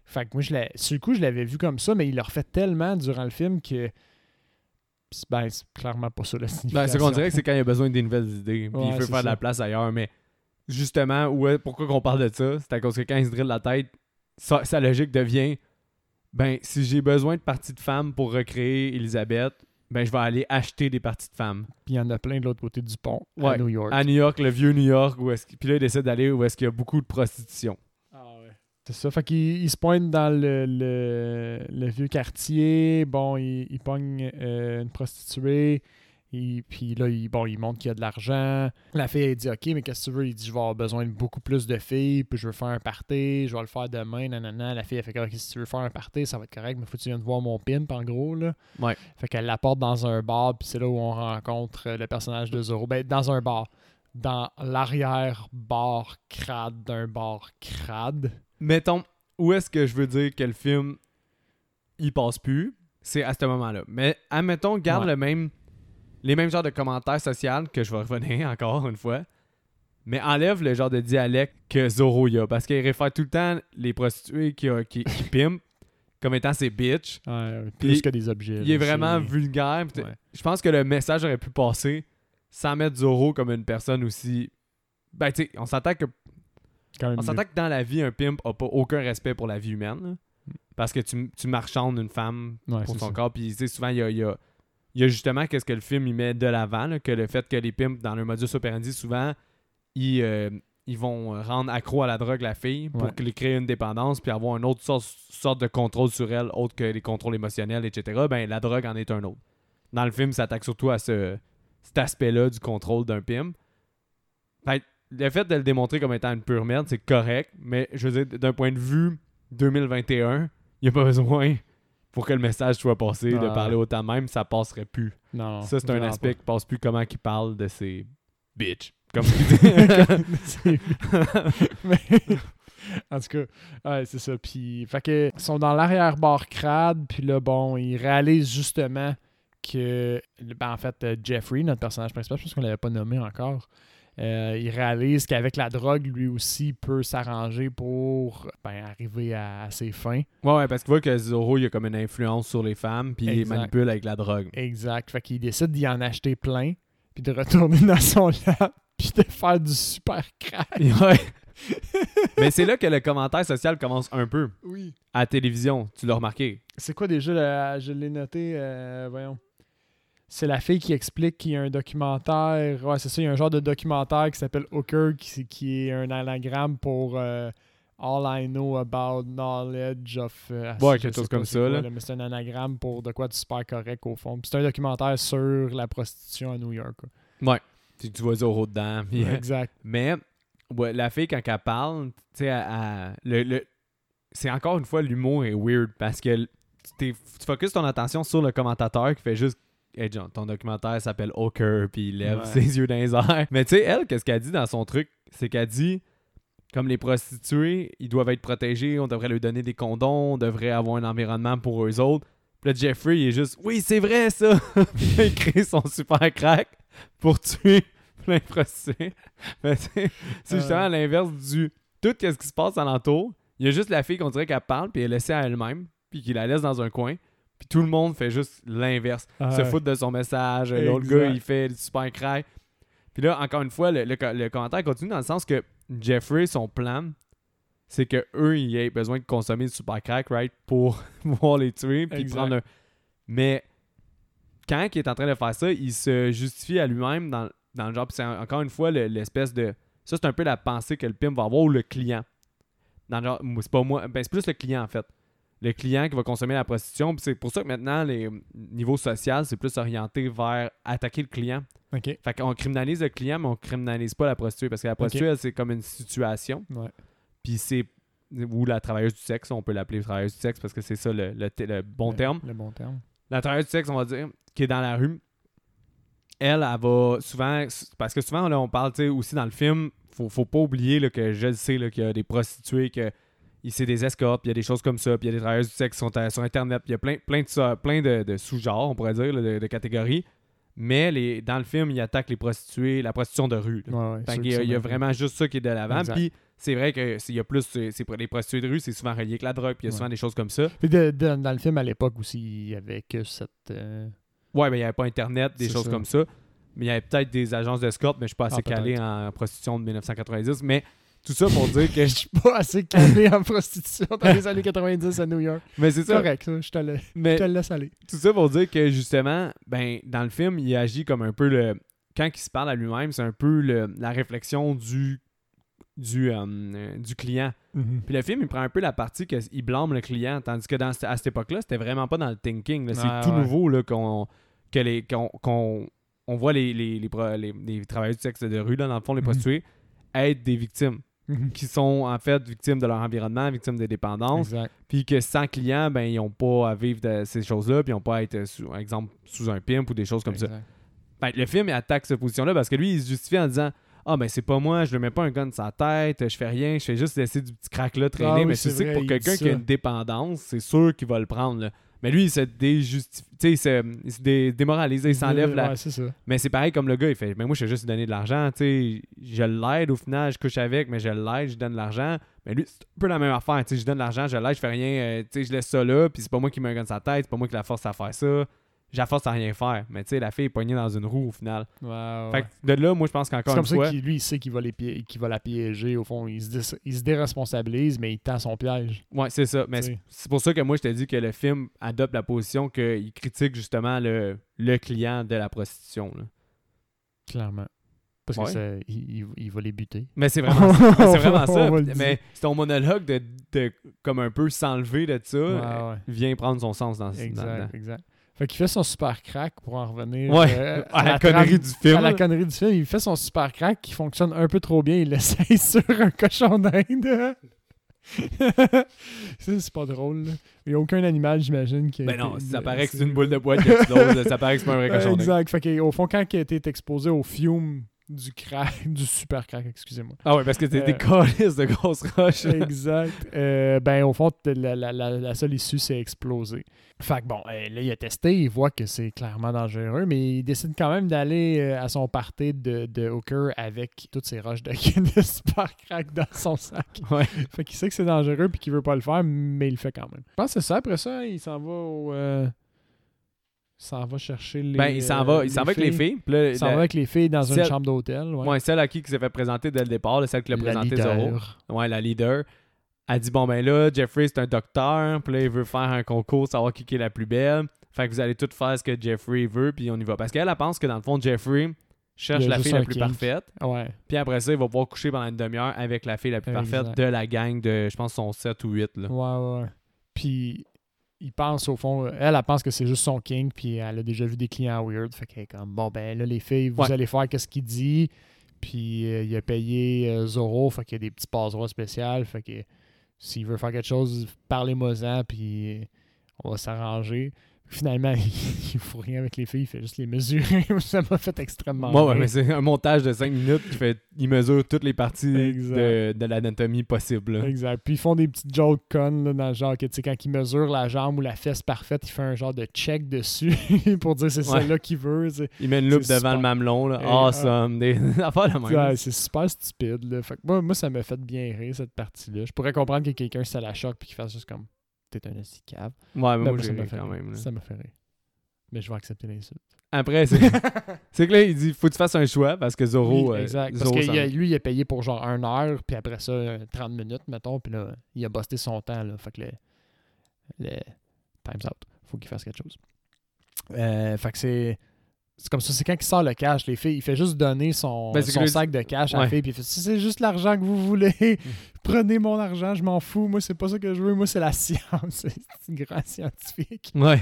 Fait que moi, je l'ai- sur le coup, je l'avais vu comme ça, mais il le refait tellement durant le film que. Ben, c'est clairement pas ça la Ben, signification. c'est qu'on dirait que c'est [laughs] quand il a besoin des nouvelles idées. Puis il Ouais, veut faire de la place ailleurs. Mais justement, où est- pourquoi qu'on parle de ça? C'est à cause que quand il se drille la tête, sa, sa logique devient ben, si j'ai besoin de parties de femmes pour recréer Elisabeth, ben, je vais aller acheter des parties de femmes. Puis il y en a plein de l'autre côté du pont, à Ouais, New York. À New York, le vieux New York, où est-ce qu'il- puis là, il décide d'aller où est-ce qu'il y a beaucoup de prostitution. C'est ça. Fait qu'il il se pointe dans le, le, le vieux quartier. Bon, il, il pogne euh, une prostituée. Et puis là, il, bon, il montre qu'il y a de l'argent. La fille, elle dit Ok, mais qu'est-ce que tu veux? Il dit Je vais avoir besoin de beaucoup plus de filles. Puis je veux faire un party. Je vais le faire demain. Nanana. La fille, elle fait Ok, si tu veux faire un party, ça va être correct. Mais faut que tu viennes voir mon pimp, en gros. Là. Ouais. Fait qu'elle l'apporte dans un bar. Puis c'est là où on rencontre euh, le personnage de Zoro. Ben, dans un bar. Dans l'arrière-bar crade d'un bar crade. Mettons, où est-ce que je veux dire que le film, il passe plus? C'est à ce moment-là. Mais admettons, garde Ouais. le même, les mêmes genres de commentaires sociaux que je vais revenir [laughs] encore une fois. Mais enlève le genre de dialecte que Zoro y a. Parce qu'il réfère tout le temps les prostituées qui, qui, qui [laughs] pimpent comme étant ses bitches. Ouais, plus Il- que des objets. Il est vraiment vulgaire. Ouais. Je pense que le message aurait pu passer sans mettre Zoro comme une personne aussi. Ben, tu sais, on s'entend que Quand même on s'entend que dans la vie, un pimp a pas aucun respect pour la vie humaine. là. Parce que tu, tu marchandes une femme. Ouais, pour c'est son ça. corps. Puis, tu sais, souvent, il y a, il y a- il y a justement qu'est-ce que le film il met de l'avant, là, que le fait que les pimps, dans leur modus operandi, souvent, ils, euh, ils vont rendre accro à la drogue la fille pour Ouais. qu'il créer une dépendance puis avoir une autre sorte, sorte de contrôle sur elle, autre que les contrôles émotionnels, etc. Ben, la drogue en est un autre. Dans le film, ça attaque surtout à ce, cet aspect-là du contrôle d'un pimp. Fait que le fait de le démontrer comme étant une pure merde, c'est correct, mais je veux dire, d'un point de vue 2021, il n'y a pas besoin pour que le message soit passé de parler autant même, ça passerait plus. Non, ça, c'est un aspect pas. qui passe plus comment qu'il parle de ses bitches. Comme [laughs] dit. [laughs] Mais- en tout cas, ouais, c'est ça. Puis, fait que, ils sont dans l'arrière-bar crade, puis là, bon, ils réalisent justement que, ben, en fait, euh, Jeffrey, notre personnage principal, je pense qu'on l'avait pas nommé encore, euh, il réalise qu'avec la drogue, lui aussi peut s'arranger pour ben, arriver à, à ses fins. ouais, ouais, parce qu'il voit que Zoro, il a comme une influence sur les femmes, puis il manipule avec la drogue. Exact. Fait qu'il décide d'y en acheter plein, puis de retourner [laughs] dans son lab, puis de faire du super crack. [laughs] Ouais. [laughs] Mais c'est là que le commentaire social commence un peu. Oui. À la télévision, tu l'as remarqué? C'est quoi déjà, je l'ai noté, euh, voyons. C'est la fille qui explique qu'il y a un documentaire. Ouais, c'est ça, il y a un genre de documentaire qui s'appelle Hooker, qui, qui est un anagramme pour euh, All I know about knowledge of. euh, Ouais, quelque chose comme ça, quoi, là. mais c'est un anagramme pour de quoi de super correct au fond. C'est un documentaire sur la prostitution à New York. quoi. Ouais. Tu, vois Zorro dedans. [laughs] puis- Exact. Mais ouais, la fille, quand elle parle, tu sais, le, le- c'est encore une fois, l'humour est weird parce que tu focuses ton attention sur le commentateur qui fait juste. Hey John, ton documentaire s'appelle Hawker, puis il lève Ouais. ses yeux dans les airs. [laughs] Mais tu sais, elle, qu'est-ce qu'elle dit dans son truc? C'est qu'elle dit comme les prostituées, ils doivent être protégés, on devrait leur donner des condoms, on devrait avoir un environnement pour eux autres. Puis là, Jeffrey, il est juste Oui, c'est vrai ça [laughs] Puis il crée son super crack pour tuer [laughs] plein de prostituées. Mais c'est Euh. justement à l'inverse du tout ce qui se passe alentour. Il y a juste la fille qu'on dirait qu'elle parle, puis elle est laissée à elle-même, puis qu'il la laisse dans un coin. Puis tout le monde fait juste l'inverse. Se foutre de son message. L'autre gars, il fait du super crack. Puis là, encore une fois, le, le co- le commentaire continue dans le sens que Jeffrey, son plan, c'est que eux, ils aient besoin de consommer du super crack, right, pour [laughs] pouvoir les tuer, puis prendre un... Mais quand il est en train de faire ça, il se justifie à lui-même dans, dans le genre. Puis c'est en- encore une fois le- l'espèce de. Ça, c'est un peu la pensée que le pimp va avoir ou le client. Dans le genre, c'est pas moi. Ben, c'est plus le client en fait. Le client qui va consommer la prostitution. C'est pour ça que maintenant, les niveaux social, c'est plus orienté vers attaquer le client. Ok. Fait qu'on criminalise le client, mais on criminalise pas la prostituée. Parce que la prostituée, elle, c'est comme une situation. Ouais. Puis c'est. Ou la travailleuse du sexe, on peut l'appeler travailleuse du sexe parce que c'est ça le, le bon terme Le bon terme. la travailleuse du sexe, on va dire, qui est dans la rue, elle, elle va souvent. Parce que souvent, là, on parle, tu sais, aussi dans le film, faut, faut pas oublier là, que je le sais là, qu'il y a des prostituées, que c'est des escortes, puis il y a des choses comme ça, puis il y a des travailleuses du sexe qui sont à- sur Internet, puis il y a plein, plein de, ça- plein de, de sous-genres, on pourrait dire, là, de, de catégories. Mais les, dans le film, il attaque les prostituées, la prostitution de rue. Ouais, y a, il y a vraiment juste ça qui est de l'avant. Puis c'est vrai que s'il y a plus, c'est, les prostituées de rue, c'est souvent relié avec la drogue, puis il y a Ouais. souvent des choses comme ça. Puis de- de- dans le film à l'époque aussi, il y avait que cette. euh, Ouais, mais il n'y avait pas Internet, des choses ça. comme ça. Mais il y avait peut-être des agences d'escorte, mais je suis pas assez Ah, calé en prostitution de 1990. Mais tout ça pour dire que. Je suis pas assez calé en prostitution dans les années 90 à New York. mais c'est C'est ça. correct, ça. Je te le, je te le laisse aller. tout ça pour dire que justement, ben, dans le film, il agit comme un peu le. Quand il se parle à lui-même, c'est un peu le- la réflexion du. Du, euh, du client. Puis le film, il prend un peu la partie qu'il blâme le client, tandis que dans, à cette époque-là, c'était vraiment pas dans le thinking. C'est Ouais, tout ouais. nouveau là, qu'on que les, qu'on, on voit les, les, les, pro- les- les travailleurs du sexe de rue, là, dans le fond, les Mhm. prostituées, être des victimes, qui sont en fait victimes de leur environnement, victimes des dépendances, puis que sans client, ben, ils n'ont pas à vivre de ces choses-là, puis ils n'ont pas à être, sous, par exemple, sous un pimp ou des choses comme ça. Ben, le film il attaque cette position-là parce que lui, il se justifie en disant Ah, ben c'est pas moi, je ne mets pas un gun sur sa tête, je fais rien, je fais juste laisser du petit crack-là traîner. Ah oui, mais tu c'est sais que pour quelqu'un qui a une dépendance, c'est sûr qu'il va le prendre. là. Mais lui, il se déjustifie, il se, il se dé- démoralise, il s'enlève la. Ouais, c'est ça. Mais c'est pareil comme le gars, il fait Mais moi, je vais juste donner de l'argent, je l'aide au final, je couche avec, mais je l'aide, je donne de l'argent. Mais lui, c'est un peu la même affaire, tu sais, je donne de l'argent, je l'aide, je fais rien, euh, je laisse ça là, puis c'est pas moi qui me sur sa tête, c'est pas moi qui la force à faire ça. La force à rien faire. Mais tu sais, la fille est poignée dans une roue au final. Ouais. Fait que de là, moi, je pense qu'encore C'est une comme fois. ça qu'il lui, il sait qu'il va, les pi- qu'il va la piéger. Au fond, il se, dé- il se déresponsabilise, mais il tend son piège. Ouais, c'est ça. Mais c'est c'est pour ça que moi, je te dis que le film adopte la position qu'il critique justement le, le client de la prostitution. là. Clairement. Parce Ouais. que ça, il, va les buter. Mais c'est vraiment, ça. [laughs] Mais c'est vraiment ça. Mais c'est ton monologue de, de comme un peu s'enlever de ça Ouais, euh, vient prendre son sens dans, dans Exact, exact. Fait qu'il fait son super crack pour en revenir Ouais, euh, [laughs] à la connerie du film. À la connerie du film, il fait son super crack qui fonctionne un peu trop bien. Il [laughs] l'essaye sur un cochon d'Inde. [laughs] ça, c'est pas drôle. là. Il n'y a aucun animal, j'imagine. qui a Ben non, ça paraît que c'est une boule de boîte ça paraît que c'est pas un vrai Ouais, cochon d'Inde. Exact. Fait au fond, quand il a été exposé au fume du crack, [laughs] du super crack, excusez-moi. Ah ouais, parce que t'es des Euh, calices de grosses roches. [laughs] exact. Euh, ben, au fond, la, la- la- seule issue, c'est exploser. Fait que bon, euh, là, il a testé, il voit que c'est clairement dangereux, mais il décide quand même d'aller à son party de, de hooker avec toutes ses roches de, [laughs] de super crack dans son sac. Ouais. Fait qu'il sait que c'est dangereux puis qu'il veut pas le faire, mais il le fait quand même. Je pense que c'est ça. Après ça, il s'en va au. euh, s'en va chercher les. Ben, il s'en va, il s'en va avec les filles. Puis là, Il s'en la- va avec les filles dans une celle- chambre d'hôtel. Ouais. Ouais, celle à qui qui s'est fait présenter dès le départ, là, celle qui l'a La présenté leader. Zoro. Ouais, la leader. Elle dit bon ben là, Jeffrey c'est un docteur, puis là il veut faire un concours, savoir qui qui est la plus belle. Fait que vous allez tout faire ce que Jeffrey veut, puis on y va. Parce qu'elle elle pense que dans le fond Jeffrey, cherche Il y a la juste fille la un plus kink. parfaite. Ouais. Puis après ça, il va pouvoir coucher pendant une demi-heure avec la fille la plus parfaite de la gang de, je pense, son 7 ou 8. Là. Ouais, ouais. Puis il pense au fond, elle, elle pense que c'est juste son king, puis elle a déjà vu des clients weird. Fait qu'elle est comme, bon, ben là, les filles, vous Ouais. allez faire qu'est-ce qu'il dit. Puis euh, il a payé euh, Zoro, fait qu'il y a des petits passe-droits spéciaux. Fait que s'il veut faire quelque chose, parlez-moi-en, puis on va s'arranger. Finalement, [laughs] il fout rien avec les filles, il fait juste les mesurer. [laughs] Ça m'a fait extrêmement ouais, rire. mais c'est un montage de 5 minutes qui fait. Il mesure toutes les parties Exact. de, de l'anatomie possible. là. Exact. Puis ils font des petites jokes connes, là, dans le genre que, tu sais, quand ils mesurent la jambe ou la fesse parfaite, il fait un genre de check dessus [laughs] pour dire c'est Ouais. celle-là qu'il veut. Il met une loupe devant super. le mamelon. Là. Et, awesome. Des affaires de même. Ouais, c'est super stupide. Là. Fait que moi, moi, ça m'a fait bien rire, cette partie-là. Je pourrais comprendre que quelqu'un, ça la choque puis qu'il fasse juste comme t'es un assis cave. Ouais, mais Mais moi, j'ai quand rire. même. là. Ça m'a fait rire. Mais je vais accepter l'insulte. Après, c'est [laughs] c'est que là, il dit faut que tu fasses un choix parce que Zoro. Oui, euh, exact. Parce que il a- lui, il a payé pour genre une heure, puis après ça, euh, 30 minutes, mettons, puis là, il a busté son temps. Là, fait que le, le time's out. Faut qu'il fasse quelque chose. Euh, fait que c'est. C'est comme ça, c'est quand il sort le cash, les filles, il fait juste donner son, Ben, son sac de cash à la fille, puis il fait Si c'est juste l'argent que vous voulez, [laughs] prenez mon argent, je m'en fous, moi c'est pas ça que je veux, moi c'est la [laughs] science, c'est un grand scientifique. Ouais.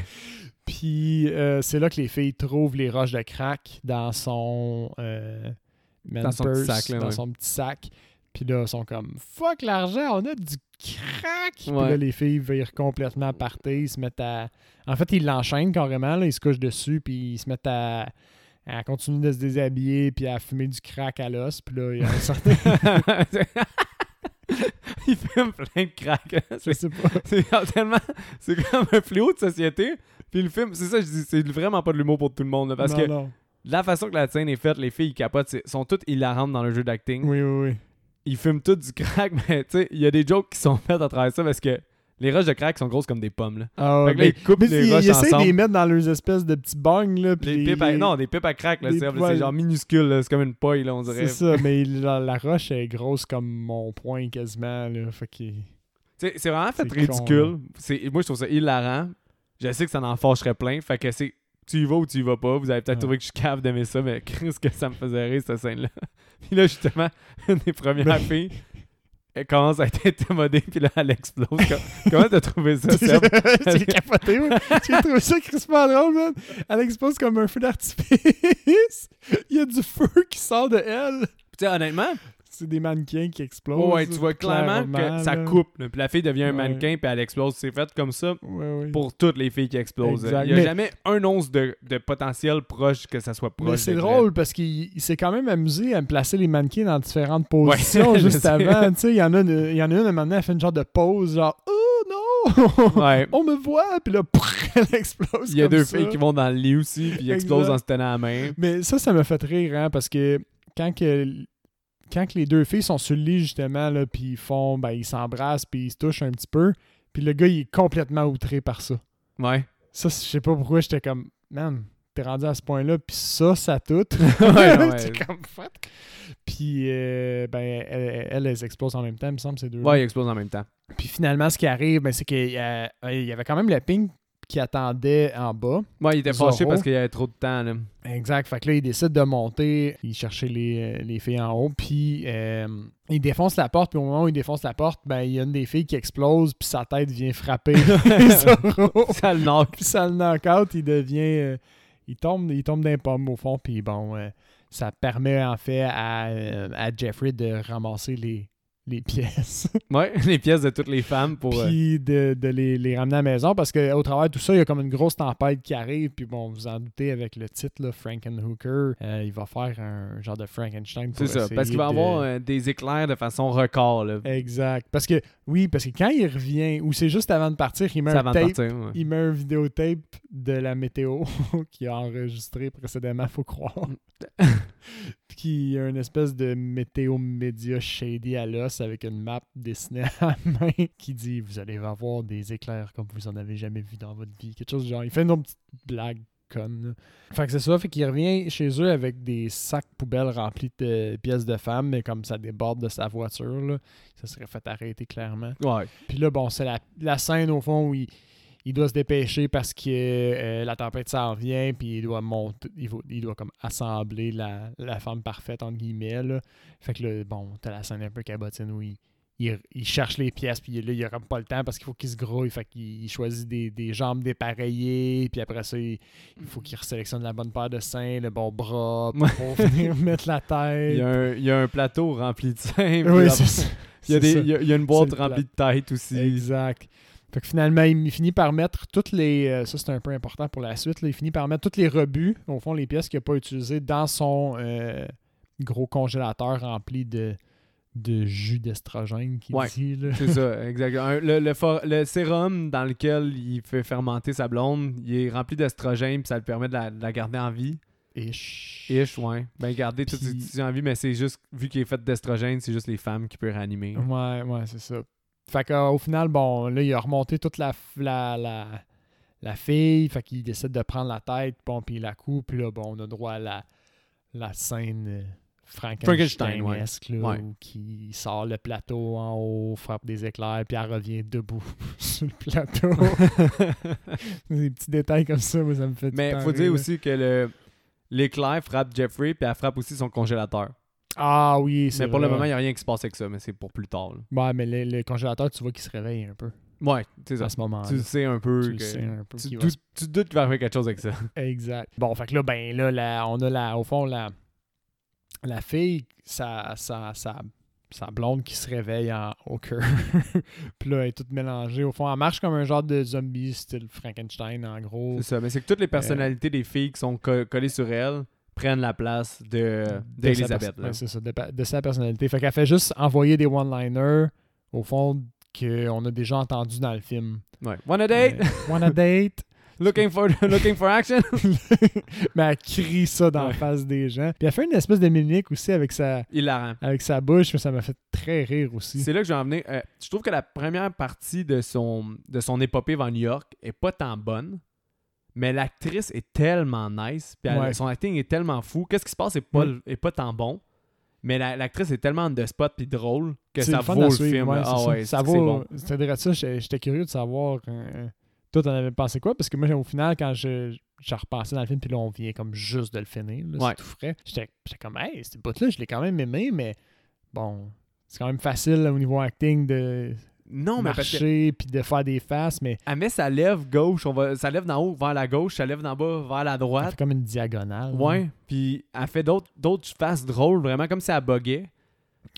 Puis euh, c'est là que les filles trouvent les roches de crack dans son euh, Dans son petit purse, sac, là, dans ouais. son petit sac. Puis là, ils sont comme fuck l'argent, on a du crack. Puis là, les filles virent complètement partir, ils se mettent à. En fait, ils l'enchaînent carrément, là, ils se couchent dessus, puis ils se mettent à à continuer de se déshabiller puis à fumer du crack à l'os. Puis là, il y a un certain... [laughs] [laughs] [laughs] il fume plein de crack. Je C'est sais pas. c'est tellement. C'est comme un fléau de société. Puis le film, c'est ça, je dis, c'est vraiment pas de l'humour pour tout le monde. là, parce Non, que non. la façon que la scène est faite, les filles ils capotent, sont toutes hilarantes dans le jeu d'acting. Oui, oui, oui. Ils fument tout du crack, [laughs] mais tu sais, il y a des jokes qui sont faites à travers ça parce que les roches de crack sont grosses comme des pommes. Là. Ah, Fait que là, mais- ils coupent mais les ils roches de les mettre dans leurs espèces de petits bongs. Là, puis Les pipes à- Non, des pipes à crack, là, c'est genre minuscule, c'est comme une paille, là, on dirait. C'est ça, mais la, la roche est grosse comme mon poing quasiment. Là, fait C'est vraiment fait con, ridicule. Moi, je trouve ça hilarant. Je sais que ça en fâcherait plein. Fait que c'est. Tu y vas ou tu y vas pas. Vous avez peut-être Ouais. trouvé que je suis cave d'aimer ça, mais [laughs] qu'est-ce que ça me faisait rire, cette scène-là. [laughs] Puis là, justement, [laughs] une des premières Ben- filles, elle commence à être [laughs] intimidée, puis là, elle explose. Com- Comment t'as trouvé ça, Seb? [laughs] J'ai capoté, ouais. J'ai trouvé ça crispement drôle, man. Elle explose comme un feu d'artifice. [laughs] Il y a du feu qui sort de elle. Tu sais, honnêtement, C'est des mannequins qui explosent. ouais, tu vois clairement que ça coupe. là. Puis la fille devient un mannequin, puis elle explose. C'est fait comme ça Ouais, ouais. pour toutes les filles qui explosent. Exact. Il n'y a Mais- jamais un once de, de potentiel proche que ça soit proche. Mais c'est drôle parce qu'il il s'est quand même amusé à me placer les mannequins dans différentes positions [laughs] juste avant. Tu sais, il y en a une, il y en a une, à un moment donné, elle fait une genre de pause, genre « Oh non! [laughs] On me voit! » Puis là, [laughs] elle explose Il y a comme deux ça. filles qui vont dans le lit aussi, puis ils explosent en se tenant la main. Mais ça, ça m'a fait rire, hein, parce que quand que quand que les deux filles sont sur le lit, justement, là, puis ils font, ben, ils s'embrassent, puis ils se touchent un petit peu, puis le gars, il est complètement outré par ça. Ouais. Ça, je sais pas pourquoi, j'étais comme, man, t'es rendu à ce point-là, puis ça, ça tout. [laughs] Ouais, [laughs] ouais. Comme, fuck. Puis, euh, ben, elle, elle, elles explosent en même temps, il me semble, ces deux Ouais, ils explosent en même temps. Puis finalement, ce qui arrive, ben, c'est qu'il y, y avait quand même le ping qui attendait en bas. Ouais, il était fâché parce qu'il y avait trop de temps. Là. Exact. Fait que là, il décide de monter. Il cherchait les, euh, les filles en haut. Puis euh, il défonce la porte. Puis au moment où il défonce la porte, ben, il y a une des filles qui explose. Puis sa tête vient frapper [laughs] [laughs] Zoro. Ça le knock. puis ça le knock out. Il devient. euh, il tombe il tombe d'un pomme au fond. Puis bon, euh, ça permet en fait à, à Jeffrey de ramasser les, les pièces. [laughs] Ouais, [laughs] les pièces de toutes les femmes pour. euh, puis de, de les, les ramener à la maison parce qu'au travers de tout ça, il y a comme une grosse tempête qui arrive. Puis bon, vous en doutez avec le titre, là, Frankenhooker, euh, il va faire un genre de Frankenstein. pour c'est ça. Parce qu'il va de- avoir euh, des éclairs de façon record. Là. Exact. Parce que, oui, parce que quand il revient, ou c'est juste avant de partir, il met un avant de tape. partir. ouais. Il met un vidéotape de la météo [laughs] qu'il a enregistré précédemment, faut croire. Puis il y a une espèce de météo média shady à l'os avec une map dessinée à la main [laughs] qui dit Vous allez avoir des éclairs comme vous en avez jamais vu dans votre vie. Quelque chose du genre. Il fait une autre petite blague conne. Fait que c'est ça, fait qu'il revient chez eux avec des sacs poubelles remplis de pièces de femmes, mais comme ça déborde de sa voiture, là, ça serait fait arrêter clairement. Ouais. Puis là, bon, c'est la, la scène au fond où il, il doit se dépêcher parce que euh, la tempête s'en vient, puis il doit monter, il, doit comme assembler la, la femme parfaite, entre guillemets. Là. Fait que là, bon, t'as la scène un peu cabotine où il, il, il cherche les pièces, puis là, il a comme pas le temps parce qu'il faut qu'il se grouille. Fait qu'il il choisit des, des jambes dépareillées, puis après ça, il, il faut qu'il sélectionne la bonne paire de seins, le bon bras, [laughs] pour venir mettre la tête. Il y, a un, il y a un plateau rempli de seins. Oui, c'est ça. Il y, a des- il y a- il y a une boîte remplie de têtes aussi. Exact. Fait que finalement, il finit par mettre toutes les. euh, ça, c'est un peu important pour la suite. là, il finit par mettre tous les rebuts, au fond, les pièces qu'il n'a pas utilisées, dans son euh, gros congélateur rempli de, de jus d'estrogène qu'il Ouais. dit. C'est ça, [laughs] exactement. Le, le, for- le sérum dans lequel il fait fermenter sa blonde, il est rempli d'estrogène, puis ça lui permet de la, de la garder en vie. Ish. Ish, ouais. Ben, garder toutes tissus en vie, mais c'est juste, vu qu'il est fait d'estrogène, c'est juste les femmes qui peuvent réanimer. Ouais, ouais, c'est ça. Fait qu'au final, bon, là, il a remonté toute la, la, la, la fille. Fait qu'il décide de prendre la tête, bon, puis il la coupe. Puis là, bon, on a droit à la, la scène euh, Frankenstein, ouais. Qui sort le plateau en haut, frappe des éclairs, puis elle revient debout [laughs] sur le plateau. [laughs] des petits détails comme ça, moi, ça me fait mais temps faut dire rire, aussi que le l'éclair frappe Jeffrey, puis elle frappe aussi son congélateur. Ah oui, c'est Mais pour le moment, il n'y a rien qui se passe avec ça, mais c'est pour plus tard. là. Ouais, mais le, le congélateur, tu vois qu'il se réveille un peu Ouais, c'est ça. à ce moment-là. Tu le sais un peu. Tu le que- sais un peu tu, qu'il va doutes- se tu doutes qu'il va arriver quelque chose avec ça. [laughs] Exact. Bon, fait que là, ben là, la- on a la, au fond la, la fille, sa, sa, sa, sa blonde qui se réveille en, au cœur. [laughs] Puis là, elle est toute mélangée. Au fond, elle marche comme un genre de zombie style Frankenstein, en gros. C'est ça. Mais c'est que toutes les personnalités des filles qui sont co- collées sur elle prennent la place de De sa d'Elisabeth. ouais, c'est ça, de, sa personnalité. Fait qu'elle fait juste envoyer des one-liners, au fond, qu'on a déjà entendu dans le film. Ouais. Want a date? Euh, Wanna [laughs] date? looking, for, looking for action? [laughs] Mais elle crie ça dans Ouais. la face des gens. Puis elle fait une espèce de mimique aussi avec sa, Il la rend. avec sa bouche, mais ça m'a fait très rire aussi. C'est là que je vais en venir. Euh, je trouve que la première partie de son, de son épopée vers New York est pas tant bonne, mais l'actrice est tellement nice, puis Ouais. son acting est tellement fou. Qu'est-ce qui se passe est pas, Mm. est pas tant bon, mais la- l'actrice est tellement the spot puis drôle que ça vaut le suivre, film. ouais, Ah ça. ouais, ça vaut. c'est ça, j'étais curieux de savoir. euh, toi, t'en avais pensé quoi? Parce que moi, au final, quand je, je dans le film, puis là, on vient comme juste de le finir. C'est tout frais. J'étais j'étais comme, hey, cette bout-là, je l'ai quand même aimé, mais bon, c'est quand même facile là, au niveau acting de Non, marcher puis de faire des faces, mais elle met sa lèvre gauche, on va, sa lèvre d'en haut vers la gauche, sa lèvre d'en bas vers la elle droite. fait comme une diagonale. Ouais, puis elle fait d'autres faces drôles, vraiment comme si elle buguait.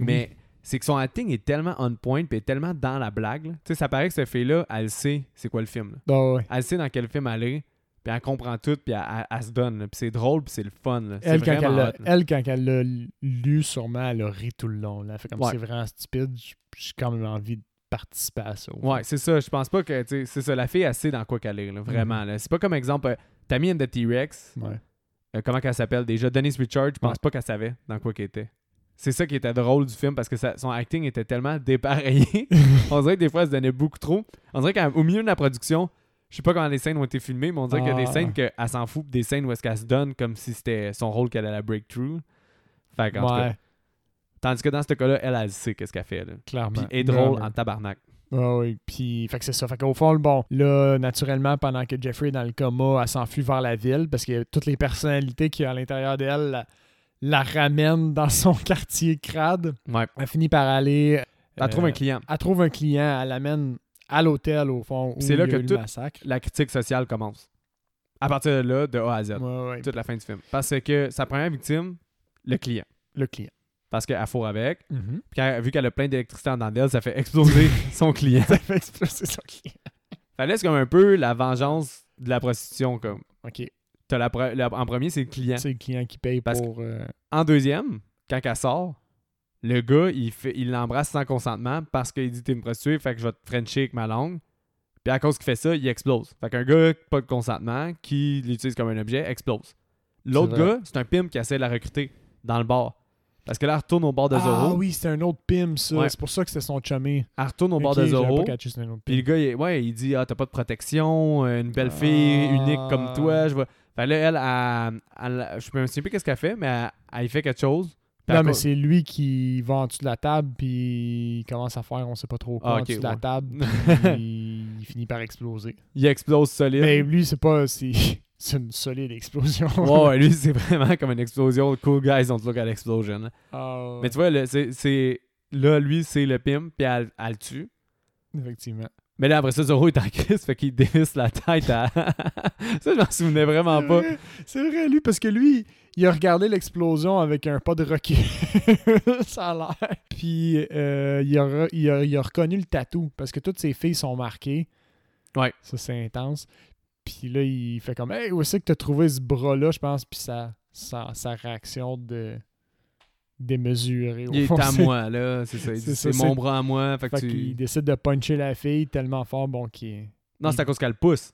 Oui. Mais c'est que son acting est tellement on point, puis est tellement dans la blague. Tu sais, ça paraît que cette fille-là, elle sait c'est quoi le film. Ah ouais. Elle sait dans quel film elle est, puis elle comprend tout, puis elle, elle- elle se donne. Puis c'est drôle, puis c'est le fun. là. Elle quand, elle hot, elle, quand elle l'a lu, sûrement, elle a ri tout le long. Là. Elle fait comme Ouais. c'est vraiment stupide. J'ai quand même envie de participer à ça. au Ouais, c'est ça. Je pense pas que. C'est ça. La fille, elle sait dans quoi qu'elle est, là, vraiment. Mhm. là. C'est pas comme exemple, euh, Tammy and the T-Rex. Ouais. Euh, comment qu'elle s'appelle? Déjà Denise Richard, je pense Ouais. pas qu'elle savait dans quoi qu'elle était. C'est ça qui était drôle du film parce que ça- son acting était tellement dépareillé. [laughs] on dirait que des fois elle se donnait beaucoup trop. On dirait qu'au milieu de la production, je sais pas comment les scènes ont été filmées, mais on dirait qu'il y a des Ah. scènes qu'elle s'en fout, des scènes où est-ce qu'elle se donne comme si c'était son rôle qu'elle allait breakthrough. Fait qu'en tout cas, Ouais, tandis que dans ce cas-là, elle, elle sait qu'est-ce qu'elle fait. Là. clairement. Puis est drôle en tabarnak. Ah oui, puis fait que c'est ça. Fait qu'au fond, bon, là, naturellement, pendant que Jeffrey est dans le coma, elle s'enfuit vers la ville parce que toutes les personnalités qu'il y a à l'intérieur d'elle la, la ramènent dans [laughs] son quartier crade. Ouais. Elle finit par aller. Elle euh, trouve un client. Elle trouve un client, elle l'amène à l'hôtel, au fond, où C'est là il y a que eu le massacre. La critique sociale commence. À partir de là, de A à Z. Ouais, ouais. Toute la fin du film. Parce que sa première victime, le client. Le client. Parce qu'elle fourre avec. Mhm. Puis vu qu'elle a plein d'électricité en d'elle, ça fait exploser [laughs] son client. Ça fait exploser son client. Fallait c'est comme un peu la vengeance de la prostitution. Comme. OK. La en premier, c'est le client. C'est le client qui paye Parce pour. euh, En deuxième, quand elle sort, le gars, il fait, il l'embrasse sans consentement parce qu'il dit T'es une prostituée, fait que je vais te frencher avec ma langue. Puis à cause qu'il fait ça, il explose. Fait qu'un gars, pas de consentement, qui l'utilise comme un objet, explose. L'autre gars, c'est un pimp qui essaie de la recruter dans le bar. Parce que là, elle retourne au bar de Ah Zoro. oui, c'était un autre pim, ça. Ouais. C'est pour ça que c'était son chummy. Elle retourne au Ok, de Zoro. pas catché c'était un autre Puis le gars, il, ouais, il dit Ah, t'as pas de protection, euh, une belle fille, Ah. unique comme toi. Je vois. Fait là, elle, elle, elle- je me souviens plus qu'est-ce qu'elle fait, mais elle, elle fait quelque chose. Non, mais c'est lui qui va en dessous de la table, puis il commence à faire on sait pas trop quoi Ah, en dessous de la table, [laughs] puis il finit par exploser. il explose solide. Mais lui, c'est pas. C'est une solide explosion. Ouais, ouais, lui, c'est vraiment comme une explosion. Cool guys don't look at explosion. Ah, Mais tu vois, là, c'est, c'est- là lui, c'est le pimp, puis elle, elle le tue. Effectivement. Mais là, après ça, Zoro est en crise, fait qu'il dévisse la tête à. [laughs] ça, je m'en souvenais vraiment C'est pas. C'est vrai, lui, parce que lui, il a regardé l'explosion avec un pas de recul. [laughs] ça a l'air. Puis euh, il, a, il, a, il a reconnu le tatou, parce que toutes ses filles sont marquées. Ouais. Ça, c'est intense. Puis là, il fait comme Hey, où est-ce que t'as trouvé ce bras-là, je pense. Puis sa, sa, sa réaction de démesurée. au Il est à c'est- moi, là. C'est ça. il C'est C'est mon c'est- bras à moi. Fait que tu. qu'il décide de puncher la fille tellement fort, bon, qu'il. Non, c'est à cause qu'elle pousse.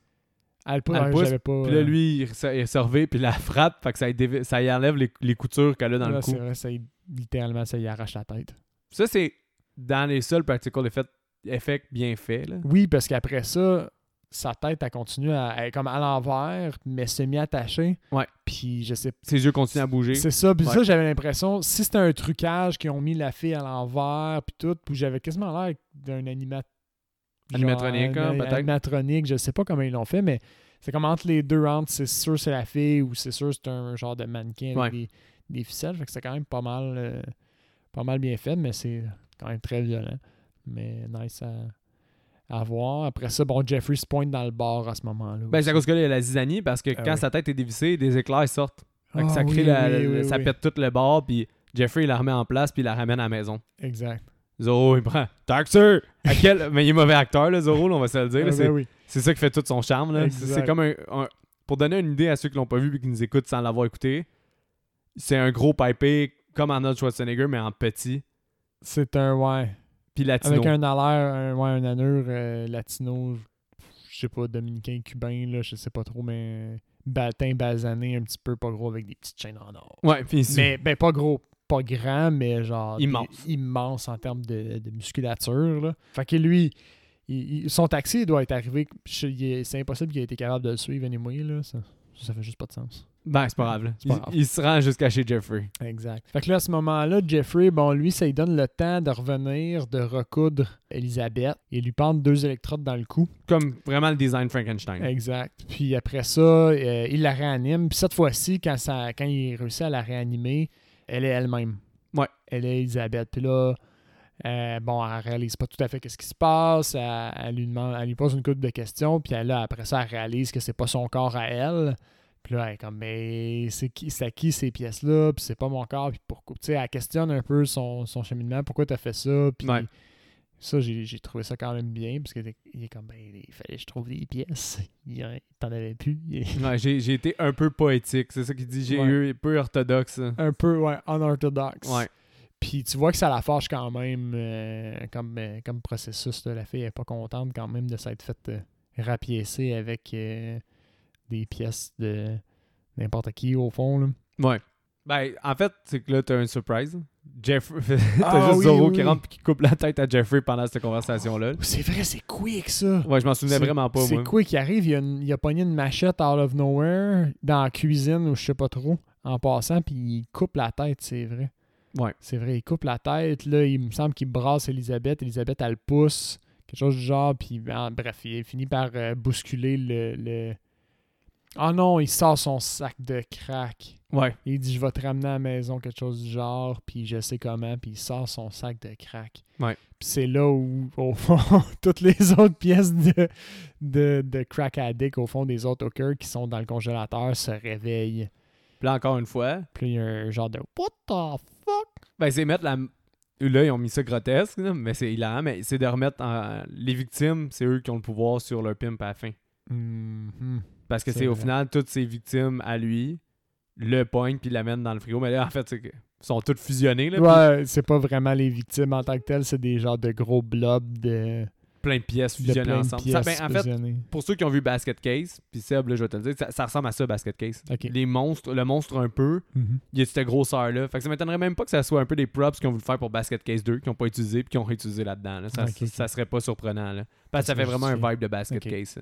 Elle, Elle pousse, j'avais pas. Puis là, euh, lui, il, il revient, puis la frappe. Fait que ça, y dévi- ça y enlève les, les coutures qu'elle a dans là, le cou. c'est vrai, ça, y- littéralement, ça y arrache la tête. Ça, c'est dans les seuls practical effects, effects bien faits. Là. Oui, parce qu'après ça, sa tête, elle continue à elle est comme à l'envers, mais semi-attachée. Ouais. Puis je sais Ses yeux continuent à bouger. C'est ça. Puis Ouais. ça, j'avais l'impression, si c'était un trucage qui ont mis la fille à l'envers, puis tout, puis j'avais quasiment l'air d'un animat... Animatronique, genre, hein, peut-être. Animatronique, je sais pas comment ils l'ont fait, mais c'est comme entre les deux, entre c'est sûr c'est la fille ou c'est sûr c'est un genre de mannequin Ouais. avec des, des ficelles. Fait que c'est quand même pas mal, euh, pas mal bien fait, mais c'est quand même très violent. Mais nice à, à voir. Après ça, bon, Jeffrey se pointe dans le bar à ce moment-là. Ben, c'est à cause que là, il y a la zizanie, parce que Ah quand oui. sa tête est dévissée, des éclairs sortent. Fait que Ah ça crée oui, la, oui, la- oui, ça pète tout le bar, puis Jeffrey, il la remet en place, puis il la ramène à la maison. Exact. Zoro, il prend! À quel... Mais il est mauvais acteur, là, Zoro, là, on va se le dire. Ah, c'est, ben c'est ça qui fait tout son charme. Là. C'est comme un, un- Pour donner une idée à ceux qui l'ont pas vu et qui nous écoutent sans l'avoir écouté, c'est un gros pipé comme Arnold Schwarzenegger, mais en petit. C'est un, ouais. Puis latino. Avec un allure, un, ouais, un allure euh, latino, je sais pas, dominicain, cubain, là, je sais pas trop, mais batin, basané, un petit peu, pas gros, avec des petites chaînes en or. Ouais, puis. Mais, ben, pas gros, pas grand, mais genre. Immense. immense en termes de, de musculature, là. Fait que lui, il- son taxi doit être arrivé. C'est impossible qu'il ait été capable de le suivre, anyway, là. Ça, ça fait juste pas de sens. Ben, c'est pas grave. là. C'est pas il, grave. il se rend jusqu'à chez Jeffrey. Exact. Fait que là, à ce moment-là, Jeffrey, bon, lui, ça lui donne le temps de revenir, de recoudre Elisabeth et lui prendre deux électrodes dans le cou. Comme vraiment le design Frankenstein. Exact. Puis après ça, euh, il la réanime. Puis cette fois-ci, quand, ça, quand il réussit à la réanimer, elle est elle-même. Ouais. Elle est Elisabeth. Puis là, euh, bon, elle réalise pas tout à fait qu'est-ce qui se passe. Elle, elle lui demande, elle lui pose une couple de questions. Puis elle, là, après ça, elle réalise que c'est pas son corps à elle. Puis là, elle est comme, mais c'est qui, c'est à qui ces pièces-là? Puis c'est pas mon corps. Puis pourquoi? Tu sais, elle questionne un peu son, son cheminement. Pourquoi t'as fait ça? Puis Ouais. ça, j'ai, trouvé ça quand même bien. Parce qu'il est comme, ben, il fallait que je trouve des pièces. [laughs] T'en avais plus. [laughs] Ouais, j'ai, été un peu poétique. C'est ça qu'il dit. J'ai Ouais. eu un peu orthodoxe. un peu, ouais, unorthodoxe. Ouais. Puis tu vois que ça la fâche quand même euh, comme, euh, comme processus. là. La fille est pas contente quand même de s'être faite euh, rapiécer avec euh, des pièces de n'importe qui au fond. Là. Ouais. Ben, en fait, c'est que là, t'as un surprise. Jeffrey. [laughs] t'as Ah juste oui, Zoro oui, qui rentre et qui coupe la tête à Jeffrey pendant cette conversation-là. C'est vrai, c'est quick ça. Ouais, je m'en souvenais vraiment pas, C'est quick, il arrive, il a, une- il a pogné une machette out of nowhere dans la cuisine ou je sais pas trop en passant, puis il coupe la tête, c'est vrai. Ouais. C'est vrai, il coupe la tête. Là, il me semble qu'il brasse Elisabeth. Elisabeth, elle le pousse. Quelque chose du genre. Puis, en- bref, il finit par euh, bousculer le, le. Ah non, il sort son sac de crack. Ouais. Il dit Je vais te ramener à la maison, quelque chose du genre. Puis, je sais comment. Puis, il sort son sac de crack. Ouais. Puis, c'est là où, [laughs] au fond, toutes les autres pièces de, de, de crack addict, au fond, des autres hookers qui sont dans le congélateur, se réveillent. Puis là, encore une fois, Puis, il y a un genre de What the fuck? ben, c'est mettre la. Là, ils ont mis ça grotesque, mais c'est hilarant. Mais c'est de remettre en- les victimes, c'est eux qui ont le pouvoir sur leur pimp à la fin. Mhm. Parce que C'est au final toutes ces victimes à lui, le pogne puis l'amène dans le frigo. Mais là, en fait, ils sont toutes fusionnées. Là, Ouais, c'est pas vraiment les victimes en tant que telles, c'est des genres de gros blobs de, plein de pièces fusionnées de ensemble. Ça, ben, en fait, pour ceux qui ont vu Basket Case, puis Seb, là, je vais te le dire, ça, ça ressemble à ça, Basket Case. Les monstres, le monstre un peu, Mhm. il y a cette grosseur-là. Fait que ça m'étonnerait même pas que ça soit un peu des props qu'ils ont voulu faire pour Basket Case 2, qu'ils n'ont pas utilisé puis qu'ils ont réutilisé là-dedans. là. Ça, serait pas surprenant. Là. Parce que ça fait vraiment un vibe de Basket. Case.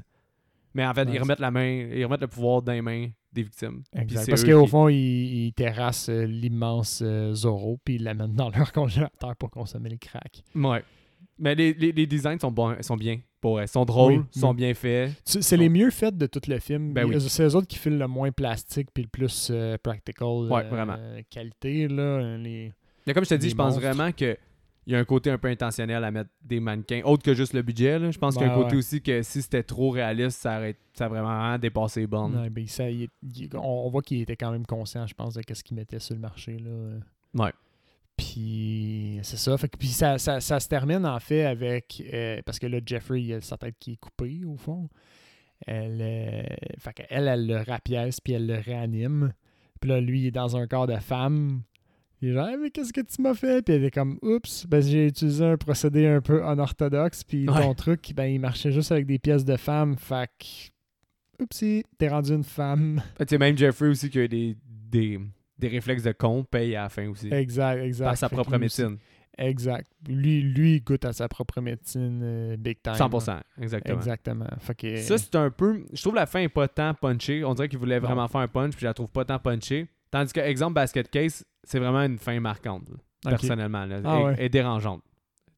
Mais en fait, Ouais, ils remettent la main, ils remettent le pouvoir dans les mains des victimes. Exact. c'est Parce qu'au qui- fond, ils, ils terrassent euh, l'immense euh, Zoro, puis ils l'amènent dans leur [laughs] congélateur pour consommer le crack. Ouais. Mais les, les, les designs sont, bons, sont bien. Pour, sont drôles, Oui, sont bien faits. C'est les mieux faits de tout le film. Ben oui. C'est eux autres qui filent le moins plastique puis le plus euh, practical Ouais, euh, vraiment. qualité. Là, les... Mais comme je te dis, je pense vraiment que il y a un côté un peu intentionnel à mettre des mannequins, autre que juste le budget. là. Je pense qu'il y a un Ouais, côté ouais. aussi que si c'était trop réaliste, ça aurait ça a vraiment dépassé les bornes. Ouais, ben, ça, il- il- on, on voit qu'il était quand même conscient, je pense, de ce qu'il mettait sur le marché. Là. Ouais. Puis c'est ça. Fait que, puis ça, ça, ça se termine en fait avec. euh, parce que là, Jeffrey, il a sa tête qui est coupée au fond. Elle, euh, fait qu'elle, elle le rapièce puis elle le réanime. Puis là, lui, il est dans un corps de femme. Il est genre, mais qu'est-ce que tu m'as fait? Puis elle est comme, oups, ben, j'ai utilisé un procédé un peu unorthodoxe. Puis Ouais. ton truc, ben, il marchait juste avec des pièces de femme. Fait que, oupsie, t'es rendu une femme. [laughs] Tu sais, même Jeffrey aussi qui a des, des, des réflexes de con paye à la fin aussi. Exact, exact. Par sa Fait propre aussi- médecine. Exact. Lui, lui, il goûte à sa propre médecine euh, big time. 100%. Exactement. Exactement. Fait que, Ça, c'est un peu. Je trouve la fin est pas tant punchée. On dirait qu'il voulait Non. vraiment faire un punch, puis je la trouve pas tant punchée. Tandis que, exemple, Basket Case, c'est vraiment une fin marquante, là, personnellement. Là, Ah et, ouais. et dérangeante.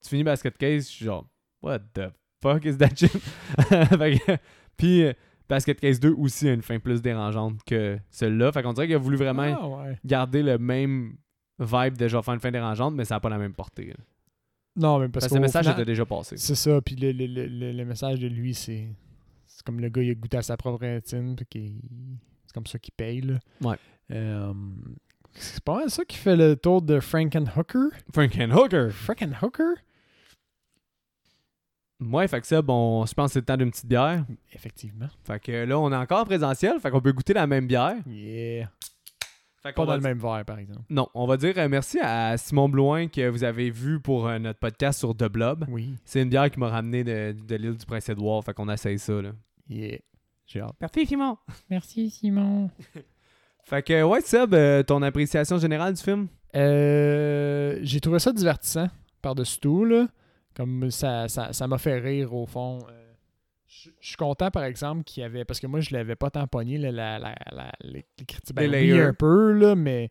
Tu finis Basket Case, je suis genre, what the fuck is that shit? [laughs] Puis, euh, Basket Case 2 aussi a une fin plus dérangeante que celle-là. Fait qu'on dirait qu'il a voulu vraiment Ah, ouais. garder le même vibe de genre faire une fin dérangeante, mais ça n'a pas la même portée. là. Non, mais parce, Parce que le message final- était déjà passé. C'est ça. Puis le, le, le, le- message de lui, c'est. C'est comme le gars, il a goûté à sa propre rétine. Puis c'est comme ça qu'il paye. Là. Ouais. Euh, c'est pas mal ça qui fait le tour de Frankenhooker. Frankenhooker! Frankenhooker? Ouais, fait que ça, bon, je pense que c'est le temps d'une petite bière. Effectivement. Fait que là, on est encore en présentiel, fait qu'on peut goûter la même bière. Yeah. Fait Pas qu'on dans le dire- même verre, par exemple. Non, on va dire euh, merci à Simon Blouin que vous avez vu pour euh, notre podcast sur The Blob. Oui. C'est une bière qui m'a ramené de, de l'île du Prince-Édouard, fait qu'on essaye ça, là. Yeah. J'ai hâte. Merci, Simon! Merci, Simon. [laughs] Fait que, ouais, Seb, euh, ton appréciation générale du film? Euh, j'ai trouvé ça divertissant par-dessus tout. Là. Comme ça, ça, ça m'a fait rire au fond. Euh, Je suis content par exemple qu'il y avait. Parce que moi je l'avais pas tant pogné là, la, la, la- les, les critiques. Ben, oui, un peu, là, mais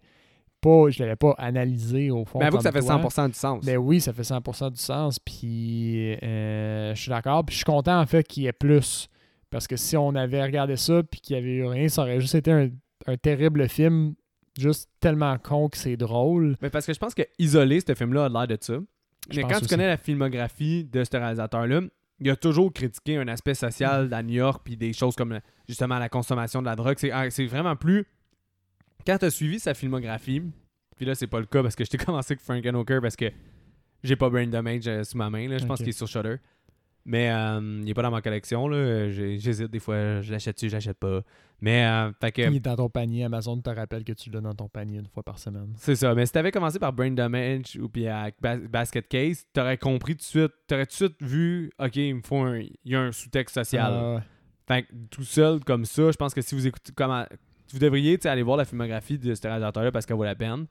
pas, je l'avais pas analysé au fond. Mais avoue que ça fait toi. 100% du sens. Ben oui, ça fait 100% du sens. Puis euh, je suis d'accord. Puis je suis content en fait qu'il y ait plus. Parce que si on avait regardé ça puis qu'il y avait eu rien, ça aurait juste été un, un terrible film, juste tellement con que c'est drôle. Mais parce que je pense que isolé, ce film-là a l'air de ça. Je Mais quand tu aussi. connais la filmographie de ce réalisateur-là, il a toujours critiqué un aspect social à New York puis des choses comme justement la consommation de la drogue. C'est, ah, c'est vraiment plus. Quand tu as suivi sa filmographie, puis là, c'est pas le cas parce que je t'ai [laughs] commencé avec Frankenhooker parce que j'ai pas Brain Damage euh, sous ma main. là. Je pense qu'il est sur Shudder. Mais euh, il est pas dans ma collection. Là. J'hésite des fois, je l'achète-tu, je l'achète pas. Mais euh, fait que. Il est dans ton panier. Amazon te rappelle que tu l'as dans ton panier une fois par semaine. C'est ça. Mais si t'avais commencé par Brain Damage ou puis avec Bas- Basket Case, t'aurais compris tout de suite. T'aurais tout de suite vu, OK, il me faut un. Il y a un sous-texte social. Ah. Fait que tout seul comme ça, je pense que si vous écoutez. Comment, vous devriez aller voir la filmographie de ce réalisateur-là parce qu'elle vaut la peine.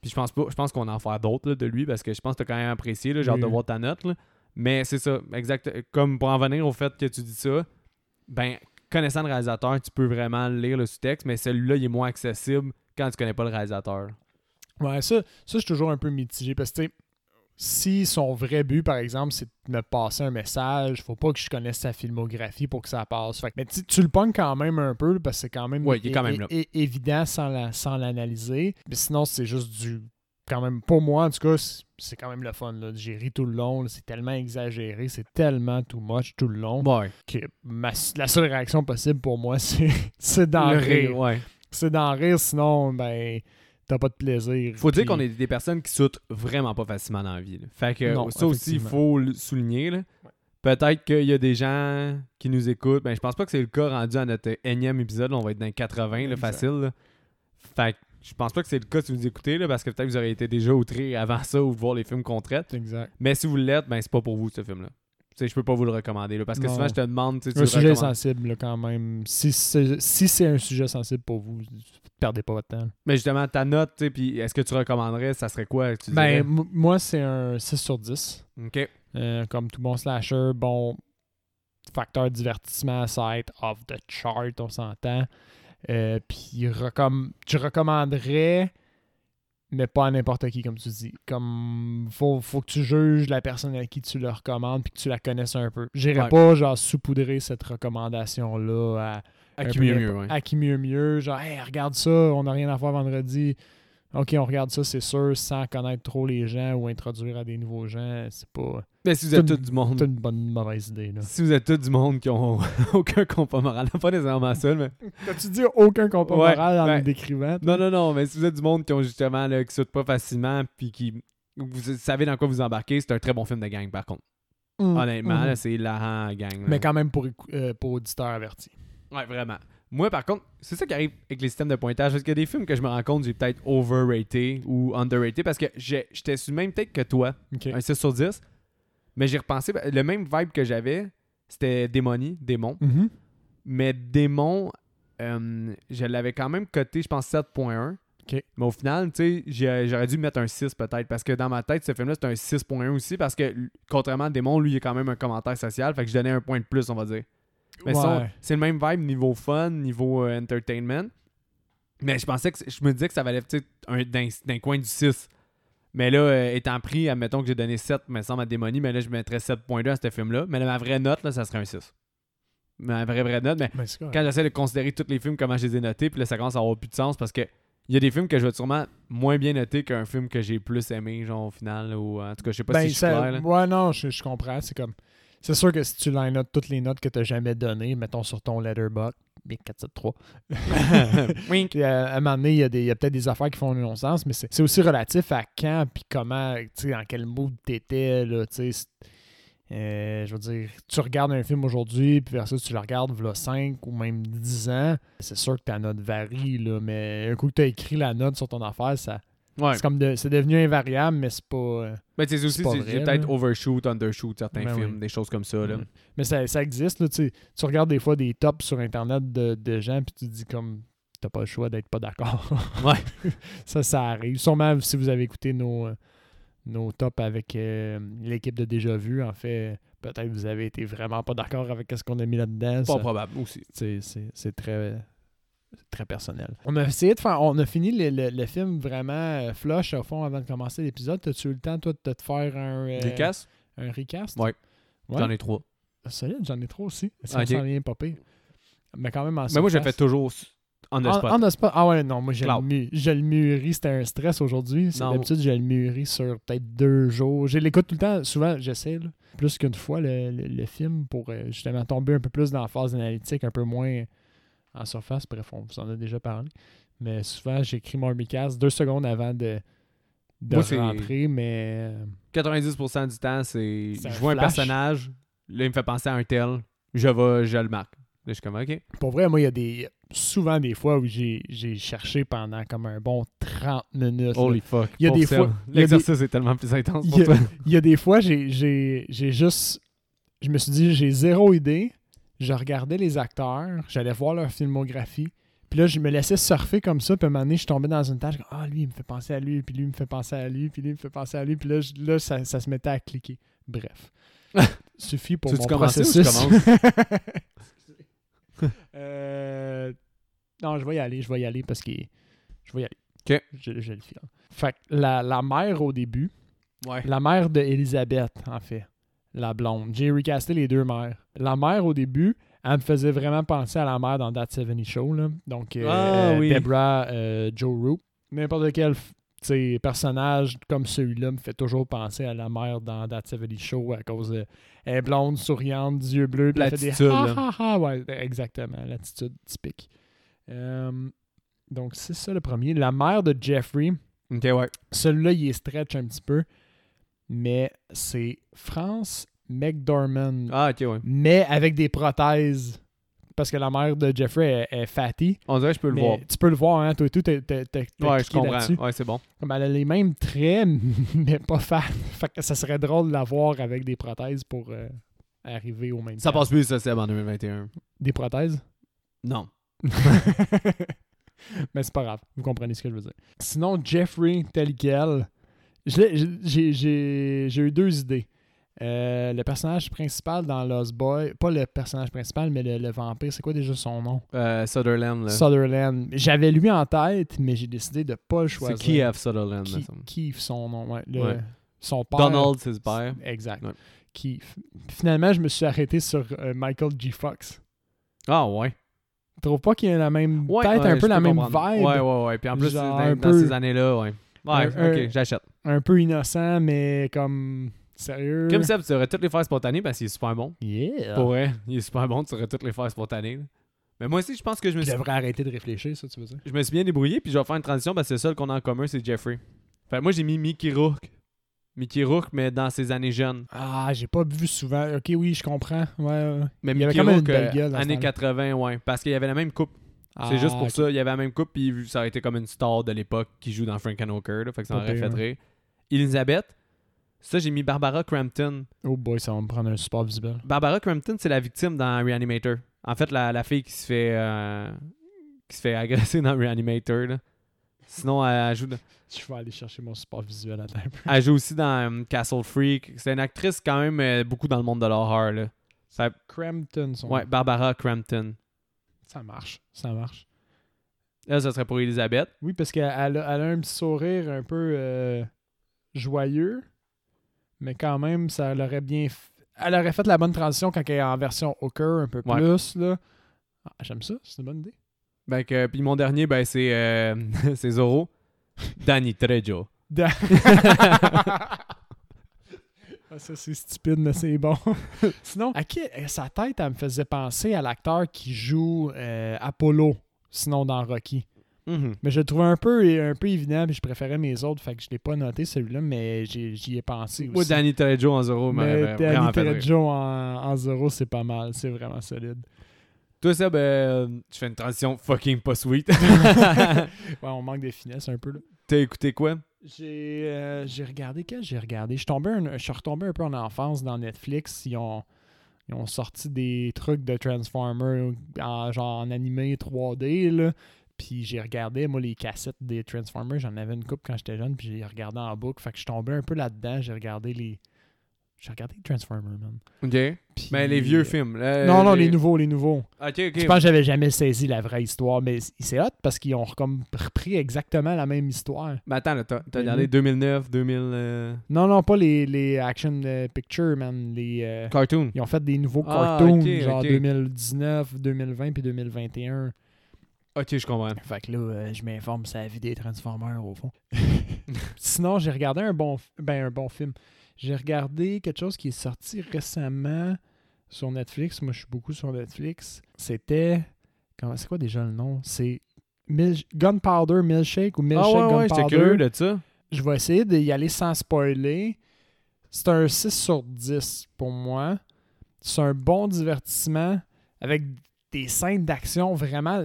Puis je pense pas. Je pense qu'on en faire d'autres de lui parce que je pense que t'as quand même apprécié. là. Oui, de voir ta note. là. Mais c'est ça. Exact. Comme pour en venir au fait que tu dis ça, ben, connaissant le réalisateur, tu peux vraiment lire le sous-texte, mais celui-là, il est moins accessible quand tu connais pas le réalisateur. Ouais, ça, ça je suis toujours un peu mitigé parce que, tu sais, si son vrai but, par exemple, c'est de me passer un message, faut pas que je connaisse sa filmographie pour que ça passe. Fait que- mais tu, tu le pognes quand même un peu parce que c'est quand même, Ouais, il est quand même é- là. é- évident sans la- sans l'analyser. Mais sinon, c'est juste du. Quand même, pour moi, en tout cas, c'est- quand même le fun. J'ai ri tout le long. C'est tellement exagéré. C'est tellement too much tout le long Ouais. que ma- la seule réaction possible pour moi, [laughs] c'est d'en rire. rire, ouais. C'est d'en rire, sinon, ben, t'as pas de plaisir. Faut dire qu'on est des personnes qui sautent vraiment pas facilement dans la vie. là. Fait que Non, ça aussi, il faut le souligner. Peut-être qu'il y a des gens qui nous écoutent. Ben, je pense pas que c'est le cas rendu à notre énième épisode. là. On va être dans les 80, là, facile. Fait que je pense pas que c'est le cas si vous écoutez, là, parce que peut-être vous auriez été déjà outré avant ça ou voir les films qu'on traite. Exact. Mais si vous l'êtes, ben c'est pas pour vous ce film-là. Je peux pas vous le recommander. là, parce que Non. souvent, je te demande. tu tu Un sujet sensible, là, quand même. Si c'est si c'est un sujet sensible pour vous, perdez pas votre temps. Mais justement, ta note, puis est-ce que tu recommanderais, ça serait quoi tu Ben, moi, c'est un 6 sur 10. Ok. Euh, comme tout bon slasher, bon. facteur divertissement, ça va être off the chart, on s'entend. Euh, Puis recomm- tu recommanderais, mais pas à n'importe qui, comme tu dis. Comme faut, faut que tu juges la personne à qui tu le recommandes puis que tu la connaisses un peu. J'irais Ouais. pas genre saupoudrer cette recommandation-là à, qui mieux, mieux, ouais. à qui mieux mieux. Genre, hey, regarde ça, on n'a rien à faire vendredi. Ok, on regarde ça, c'est sûr, sans connaître trop les gens ou introduire à des nouveaux gens. C'est pas. Mais si vous êtes tous du monde. C'est une bonne mauvaise idée. Là. Si vous êtes tous du monde qui ont [laughs] aucun compas moral, pas nécessairement ça, mais. T'as-tu dit aucun compas Ouais, moral en ouais. le décrivant? Non, non, non, mais si vous êtes du monde qui ont justement, là, qui sautent pas facilement, puis qui. Vous savez dans quoi vous embarquez, c'est un très bon film de gang, par contre. Mm, Honnêtement, là, c'est hilarant, gang. là. Mais quand même pour, euh, pour auditeurs avertis. Ouais, vraiment. Moi, par contre, c'est ça qui arrive avec les systèmes de pointage. Parce qu'il y a des films que je me rends compte, j'ai peut-être overrated ou underrated parce que j'ai- j'étais sur le même tête que toi, Ok. un 6 sur 10. Mais j'ai repensé, ben, le même vibe que j'avais, c'était Démonie, Démon. Mhm. Mais Démon, euh, je l'avais quand même coté, je pense 7.1. Ok. Mais au final, tu sais, j'ai- j'aurais dû mettre un 6 peut-être. Parce que dans ma tête, ce film-là, c'est un 6.1 aussi. Parce que, contrairement à Démon, lui, il y a quand même un commentaire social. Fait que je donnais un point de plus, on va dire. Mais Ouais. c'est le même vibe niveau fun, niveau euh, entertainment. Mais je pensais que je me disais que ça valait peut-être un d'un d'un coin du 6. Mais là, euh, étant pris, admettons que j'ai donné 7, me semble à Démonie, mais là, je mettrais 7.2 à ce film-là. Mais là, ma vraie note, là, ça serait un 6. Ma vraie, vraie note. Mais Ben, quand j'essaie de considérer tous les films, comment je les ai notés, puis là, ça commence à avoir plus de sens parce que il y a des films que je vais sûrement moins bien noter qu'un film que j'ai plus aimé, genre au final. Ou en tout cas, je sais pas Ben, si je suis clair. là. Ouais, non, je, je comprends. C'est comme. C'est sûr que si tu line up toutes les notes que tu n'as jamais données, mettons sur ton letterbox, Big [laughs] 473. Wink. Puis à, à un moment donné, il y a, des- il y a peut-être des affaires qui font du non-sens, mais c'est c'est aussi relatif à quand puis comment, tu sais, dans quel mood t'étais, là, tu sais. euh, je veux dire, tu regardes un film aujourd'hui, puis versus tu le regardes v'là 5 ou même 10 ans, c'est sûr que ta note varie, là, mais un coup que tu as écrit la note sur ton affaire, ça, Ouais. c'est comme de- c'est devenu invariable, mais c'est pas... euh, tu sais, aussi, c'est- peut-être overshoot, undershoot certains Ben films, oui. des choses comme ça. Là. Mm. Mais ça, ça existe, là, tu regardes des fois des tops sur Internet de, de gens, puis tu te dis comme, t'as pas le choix d'être pas d'accord. Ouais. [laughs] ça, ça arrive. Sûrement, si vous avez écouté nos, euh, nos tops avec euh, l'équipe de Déjà Vu, en fait, peut-être vous avez été vraiment pas d'accord avec ce qu'on a mis là-dedans. Pas Ça- probable aussi. c'est, c'est, c'est très très personnel. On a essayé de faire, on a fini le, le- le film vraiment euh, flush au fond avant de commencer l'épisode. T'as-tu eu le temps toi de te faire un, euh, casses un recast? Ouais. Ouais. J'en ai trois. Solide, j'en ai trop aussi. Si Ok. on s'en vient pas pire. Mais quand même en Mais moi, je le surface. fais toujours on the En- spot. on the spot. Ah ouais, non, moi, je le, mûris. C'était un stress aujourd'hui. D'habitude, je le mûris sur peut-être deux jours. Je l'écoute tout le temps. Souvent, j'essaie, plus qu'une fois, le, le- le film pour euh, justement tomber un peu plus dans la phase analytique, un peu moins en surface. Bref, on vous en a déjà parlé. Mais souvent, j'écris mon recast deux secondes avant de, de Moi, rentrer, mais... euh, 90% du temps, c'est. Je vois un personnage, là, il me fait penser à un tel, je vais, je le marque. Là, je suis comme, OK. Pour vrai, moi, il y a des souvent des fois où j'ai cherché pendant comme un bon 30 minutes. là. Holy fuck. Il y a des fois- L'exercice est tellement plus intense Il pour y, a, toi. il y a des fois, j'ai juste. Je me suis dit, j'ai zéro idée. Je regardais les acteurs, j'allais voir leur filmographie. Puis là, je me laissais surfer comme ça. Puis à un moment donné, je tombais dans une tâche. Ah, lui, il me fait penser à lui. Puis lui, il me fait penser à lui. Puis lui, il me fait penser à lui. Puis là, je- là ça, ça se mettait à cliquer. Bref. [laughs] Suffit pour Tu mon ou processus. [laughs] [laughs] Euh, non, je vais y aller. Je vais y aller parce que je vais y aller. Ok. Je, je le file. Fait que la, la mère au début, Ouais. la mère de Elisabeth, en fait. La blonde. J'ai recasté les deux mères. La mère, au début, elle me faisait vraiment penser à la mère dans That 70 Show. Là. Donc, euh, Ah, euh, oui. Deborah euh, Joe Roop. N'importe quel personnage comme celui-là me fait toujours penser à la mère dans That 70 Show à cause de. Elle est blonde, souriante, yeux bleus, fait des L'attitude, ha ha ha. Ouais, exactement, l'attitude typique. Euh, donc, c'est ça le premier. La mère de Jeffrey, ouais. celui-là, il est stretch un petit peu, mais c'est France McDormand, Ah, ok, ouais. mais avec des prothèses. Parce que la mère de Jeffrey est, est fatty. On dirait que je peux le voir. Tu peux le voir, hein, toi et tout, t'as- t'as- t'as Ouais, je comprends. Ouais, c'est bon. Comme elle a les mêmes traits, [laughs] mais pas fat. Fait que ça serait drôle de la voir avec des prothèses pour euh, arriver au même Ça temps. passe plus, ça, Seb, en 2021. Des prothèses? Non. [laughs] Mais c'est pas grave, vous comprenez ce que je veux dire. Sinon, Jeffrey tel quel, j'ai- eu deux idées. Euh, le personnage principal dans Lost Boy, pas le personnage principal, mais le, le vampire, c'est quoi déjà son nom? Euh, Sutherland, là. Sutherland. J'avais lui en tête, mais j'ai décidé de pas le C'est choisir. Kiev Sutherland, me Qui- semble. Keith, son nom. Ouais, le- Ouais. Son père. Donald, c'est père. Exact. Ouais. Keith. Finalement, je me suis arrêté sur euh, Michael G. Fox. Ah, ouais. Tu trouves pas qu'il a la même Ouais, ouais, un peu la même comprendre. vibe, Ouais, ouais, ouais. Puis en plus, dans, dans ces années-là, ouais. Ouais, Un- ok, j'achète. un peu innocent, mais comme sérieux. Comme Seb, tu aurais toutes les faire spontanées parce qu'il est super bon. Yeah. Pour vrai, il est super bon, tu aurais toutes les faire spontanées. Mais moi aussi, je pense que je me Tu suis, devrais arrêter de réfléchir, ça, tu veux dire? je me suis bien débrouillé, puis je vais faire une transition parce que le seul qu'on a en commun, c'est Jeffrey. Fait que moi, j'ai mis Mickey Rourke. Mickey Rourke, mais dans ses années jeunes. Ah, j'ai pas vu souvent. Ok, oui, je comprends. Ouais, ouais. Mais Il avait Mickey quand même une Rourke, belle euh, gueule dans ce années temps-là. 80, ouais. Parce qu'il y avait la même coupe. Ah, c'est juste pour ok. ça. Il y avait la même coupe, puis ça aurait été comme une star de l'époque qui joue dans Frank and Hooker. là, fait que ça aurait fait rire. Elizabeth, ça, j'ai mis Barbara Crampton. Oh boy, ça va me prendre un support visuel. Barbara Crampton, c'est la victime dans Reanimator. En fait, la, la fille qui se fait euh, qui se fait agresser dans Reanimator. là. Sinon, elle, elle joue, dans- Je vais aller chercher mon support visuel à peu. elle joue aussi dans euh, Castle Freak. C'est une actrice quand même euh, beaucoup dans le monde de l'horreur. là. Ça- Crampton, son Ouais, Barbara Crampton. Ça marche, ça marche. Là, ça serait pour Elisabeth. Oui, parce qu'elle a, elle a un petit sourire un peu euh, joyeux, mais quand même, ça l'aurait bien... f- Elle aurait fait la bonne transition quand elle est en version Hooker un peu Ouais. plus, là. Ah, J'aime ça, c'est une bonne idée. Ben, que- puis mon dernier, ben, c'est euh, [laughs] Zorro. Danny Trejo. Da- [laughs] [laughs] Ah, ça, c'est stupide, mais c'est bon. [laughs] Sinon, à qui euh, sa tête, elle me faisait penser à l'acteur qui joue euh, Apollo, sinon dans Rocky. Mhm. Mais je le trouvais un peu, un peu évident, puis je préférais mes autres, fait que je l'ai pas noté celui-là, mais j'y ai pensé aussi. Danny Trejo en Zorro m'aurait mais vraiment Danny. Trejo en, en Zoro, c'est pas mal, c'est vraiment solide. Toi, Seb, euh, tu fais une transition fucking pas sweet. [laughs] [laughs] ouais, on manque de finesse un peu là. T'as écouté quoi? J'ai euh, regardé quel j'ai regardé. Je suis un- je retombé un peu en enfance dans Netflix. Ils ont, ils ont sorti des trucs de Transformers en, genre en animé 3D là. Puis j'ai regardé moi les cassettes des Transformers, j'en avais une coupe quand j'étais jeune, puis j'ai regardé en boucle. Fait que je suis tombé un peu là-dedans, j'ai regardé les j'ai regardé Transformers man. OK. Puis- Mais les vieux films. là, Non non, les nouveaux, les nouveaux. OK, OK. Je pense que j'avais jamais saisi la vraie histoire, mais c'est hot parce qu'ils ont comme repris exactement la même histoire. Mais attends, t'as regardé vieux. 2009, 2000... euh, Non, non, pas les, les action euh, pictures, man. Les, euh, Cartoon. ils ont fait des nouveaux Ah, cartoons, genre ok. 2019, 2020 puis 2021. OK, je comprends. Fait que là, euh, je m'informe sur la vie des Transformers, au fond. [laughs] Sinon, j'ai regardé un bon, ben, un bon film. J'ai regardé quelque chose qui est sorti récemment sur Netflix. Moi, je suis beaucoup sur Netflix. C'était... comment C'est quoi déjà le nom? C'est Mil- Gunpowder Milkshake ou Ah Milkshake ouais, ouais, j'étais Gunpowder. curieux de ça. Je vais essayer d'y aller sans spoiler. C'est un 6 sur 10 pour moi. C'est un bon divertissement avec des scènes d'action vraiment.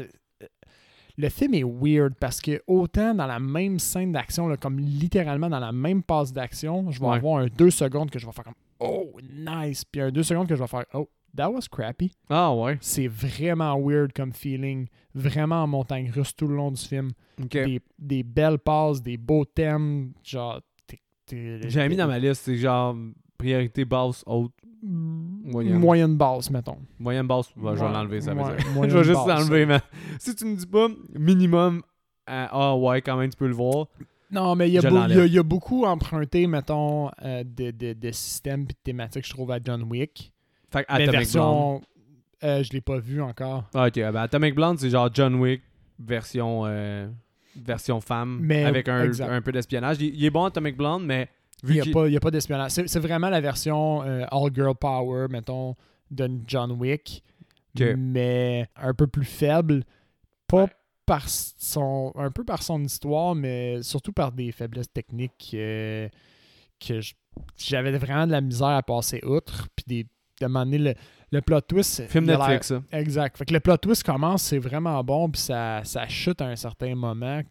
Le film est weird parce que autant dans la même scène d'action, comme littéralement dans la même passe d'action, je vais Ouais. avoir un 2 secondes que je vais faire comme Oh, nice. Puis un 2 secondes que je vais faire Oh, that was crappy. Ah ouais. C'est vraiment weird comme feeling. Vraiment en montagne russe tout le long du film des, des belles passes, des beaux thèmes. Genre, J'avais mis dans ma liste, c'est genre priorité basse, haute, moyenne, moyenne. basse, mettons. Moyenne basse. Bah, je vais l'enlever, ça veut dire. je vais juste l'enlever, mais si tu me dis pas minimum, euh, ah ouais, quand même, tu peux le voir. Non, mais il y, a y beaucoup emprunté, mettons, euh, de, de, de systèmes et de thématiques, je trouve, à John Wick. Fait que Mais Atomic Blonde. version, euh, je l'ai pas vu encore. Ah, ok, ben Atomic Blonde, c'est genre John Wick version, euh, version femme Mais- avec un peu d'espionnage. Il, il est bon Atomic Blonde, mais Il n'y a, pas- il y a pas d'espionnage. C'est c'est vraiment la version euh, All Girl Power, mettons, de John Wick, mais un peu plus faible. Pas Ouais. par son. un peu par son histoire, mais surtout par des faiblesses techniques euh, que je- j'avais vraiment de la misère à passer outre. Puis des, de m'amener le, le plot twist. film Netflix, ça. Exact. Fait que le plot twist commence, c'est vraiment bon, puis ça, ça chute à un certain moment,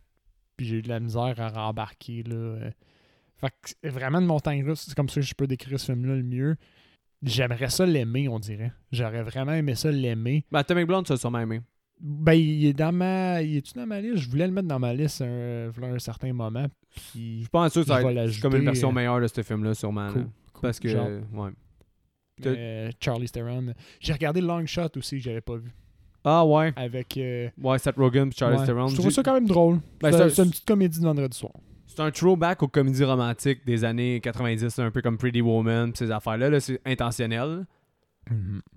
puis j'ai eu de la misère à rembarquer, là. Euh. Fait que vraiment une montagne russe, c'est comme ça que je peux décrire ce film-là le mieux. J'aimerais ça l'aimer, on dirait. J'aurais vraiment aimé ça l'aimer. Ben, Atomic Blonde, as sûrement aimé. Ben, il est dans ma... Il est-tu dans ma liste? Je voulais le mettre dans ma liste un, un certain moment, puis... Je pense que ça va être comme une version euh, meilleure de ce film-là, sûrement. là. Cool, parce que. Genre. Ouais. Mais Charlie Theron. J'ai regardé Long Shot aussi, que j'avais pas vu. Ah ouais. Avec. euh, Ouais, Seth Rogen Charlie ouais. Theron. Je trouve ça quand même drôle. Ben, c'est une petite comédie de vendredi soir. C'est un throwback aux comédies romantiques des années 90, un peu comme Pretty Woman, pis ces affaires-là. Là, c'est intentionnel.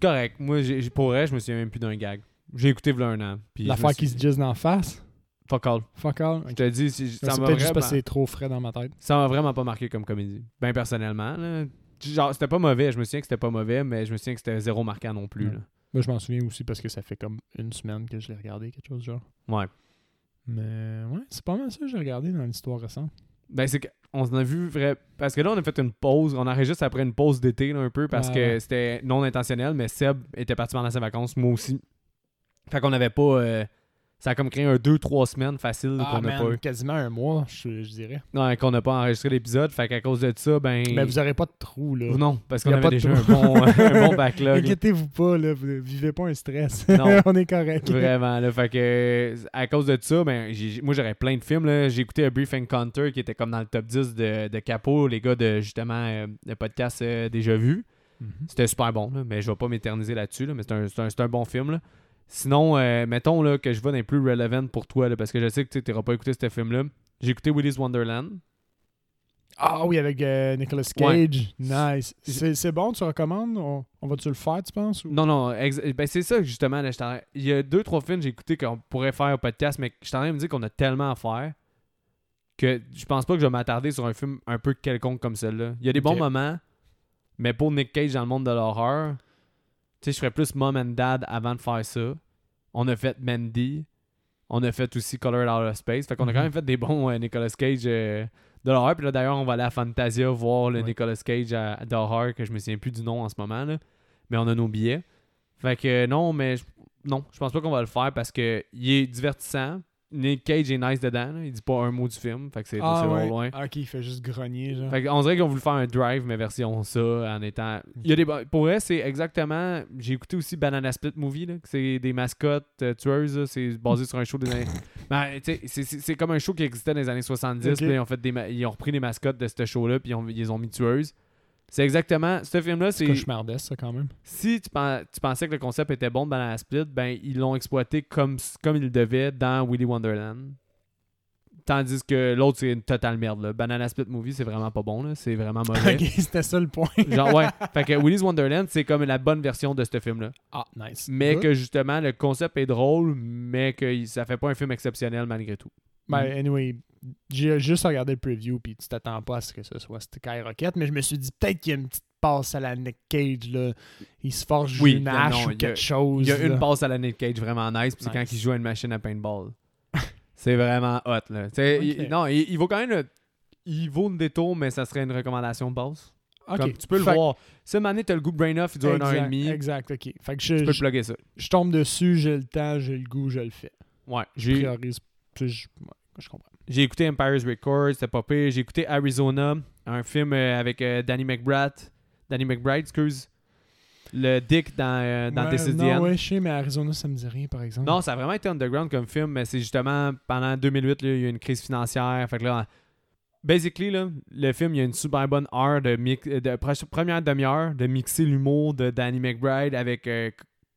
Correct. Moi, j'ai, pour vrai, je me souviens même plus d'un gag. J'ai écouté v'là un an. L'affaire qui se jizz d'en face? Fuck all. Fuck all? Je te dis, ça m'a peut-être juste vraiment... parce que c'est trop frais dans ma tête. ça m'a vraiment pas marqué comme comédie. Ben personnellement, là. Genre, c'était pas mauvais. Je me souviens que c'était pas mauvais, mais je me souviens que c'était zéro marquant non plus. Ouais. là. Moi, je m'en souviens aussi parce que ça fait comme une semaine que je l'ai regardé, quelque chose du genre. Ouais. Mais ouais, c'est pas mal ça que j'ai regardé dans l'histoire récente. Ben, c'est qu'on en a vu vrai. Parce que là, on a fait une pause. On enregistre après une pause d'été, là, un peu, parce que ouais. c'était non intentionnel, mais Seb était parti pendant ses vacances, moi aussi. Fait qu'on avait pas. euh, ça a comme créé un 2-3 semaines facile Ah, qu'on n'a pas eu. quasiment un mois, je, je dirais. Non, qu'on n'a pas enregistré l'épisode. Fait qu'à cause de ça, ben. Mais vous aurez pas de trou, là. Non, parce qu'on a avait déjà un bon, [laughs] un bon backlog. Inquiétez-vous pas, là, vous vivez pas un stress. Non. [laughs] On est correct. Vraiment, là. Fait que, à cause de ça, ben, moi, j'aurais plein de films, là. J'ai écouté A Brief Encounter qui était comme dans le top 10 de, de Capo, les gars de, justement, euh, le podcast euh, Déjà Vu. Mhm. C'était super bon, là, mais je vais pas m'éterniser là-dessus, là, mais c'est un, bon film. Là. Sinon, euh, mettons là, que je vais dans les plus relevant pour toi, là, parce que je sais que tu n'auras pas écouté ce film-là. J'ai écouté Willy's Wonderland. Ah oui, avec euh, Nicolas Ouais. Cage. Nice. C'est bon, tu recommandes? On, on va-tu le faire, tu penses? ou- Non, non, ben, c'est ça justement. Là, il y a deux, trois films que j'ai écouté qu'on pourrait faire au podcast, mais je suis en train de me dire qu'on a tellement à faire que je pense pas que je vais m'attarder sur un film un peu quelconque comme celui-là. Il y a des bons moments, mais pour Nick Cage dans le monde de l'horreur, tu sais, je ferais plus mom and dad avant de faire ça. On a fait Mandy. On a fait aussi Colored Out of Space. Fait qu'on a Mhm. quand même fait des bons euh, Nicolas Cage euh, de l'horreur. Puis là, d'ailleurs, on va aller à Fantasia voir le Ouais. Nicolas Cage à- d'horreur, que je me souviens plus du nom en ce moment. Là. Mais on a nos billets. Fait que euh, non, mais je- non, je pense pas qu'on va le faire parce que il est divertissant. Nick Cage est nice dedans. là. Il dit pas un mot du film. Fait que c'est Ah ouais. loin. Ah, ok, il fait juste grogner, genre. Fait on dirait qu'ils ont voulu faire un drive, mais version ça, en étant. Il y a des... Pour vrai, c'est exactement. J'ai écouté aussi Banana Split Movie, c'est des mascottes euh, tueuses. C'est basé sur un show des années. [laughs] Ben, c'est- comme un show qui existait dans les années 70. Ok. puis ils, ont fait des ma- ils ont repris les mascottes de ce show-là, puis ils, ont- ils les ont mis tueuses. C'est exactement. Ce film-là, C'est cauchemardesque, ça, quand même. Si tu, pen- tu pensais que le concept était bon de Banana Split, ben ils l'ont exploité comme, comme ils le devaient dans Willy Wonderland. Tandis que l'autre, c'est une totale merde. Là. Banana Split Movie, c'est vraiment pas bon. C'est vraiment mauvais. [laughs] ok, c'était ça le point. Genre, ouais. [laughs] Fait que Willy's Wonderland, c'est comme la bonne version de ce film-là. Ah, nice. Mais Good. que justement, le concept est drôle, mais que ça fait pas un film exceptionnel malgré tout. Ben, Mm. anyway, j'ai juste regardé le preview, puis tu t'attends pas à ce que ce soit Skyrocket, mais je me suis dit peut-être qu'il y a une petite passe à la Nick Cage, là. Il se forge Oui, une hache non, ou a- quelque chose. Il y a une passe à la Nick Cage vraiment nice, puis c'est quand il joue à une machine à paintball. [laughs] c'est vraiment hot, là. Il- non, il, il vaut quand même le, Il vaut le détour, mais ça serait une recommandation de base. Ok. Comme tu peux le Fait- voir. Une année, t'as le goût de brain off, il dure une heure et Exact, demie, Exact, ok. Fait que je, tu peux je, plugger ça. je tombe dessus, j'ai le temps, j'ai le goût, je le fais. Ouais, Je j'ai priorise. Puis Je, ouais, je comprends. j'ai écouté Empire's Records, c'était pas pire. J'ai écouté Arizona, un film euh, avec euh, Danny McBride. Danny McBride, excuse. Le Dick dans, euh, dans Ouais, This Is the non, End. ouais, je sais, mais Arizona, ça me dit rien, par exemple. Non, ça a vraiment été underground comme film, mais c'est justement pendant 2008, là, il y a eu une crise financière. Fait que là, basically, là, le film, il y a une super bonne heure de, mix, de pre- première demi-heure de mixer l'humour de Danny McBride avec euh,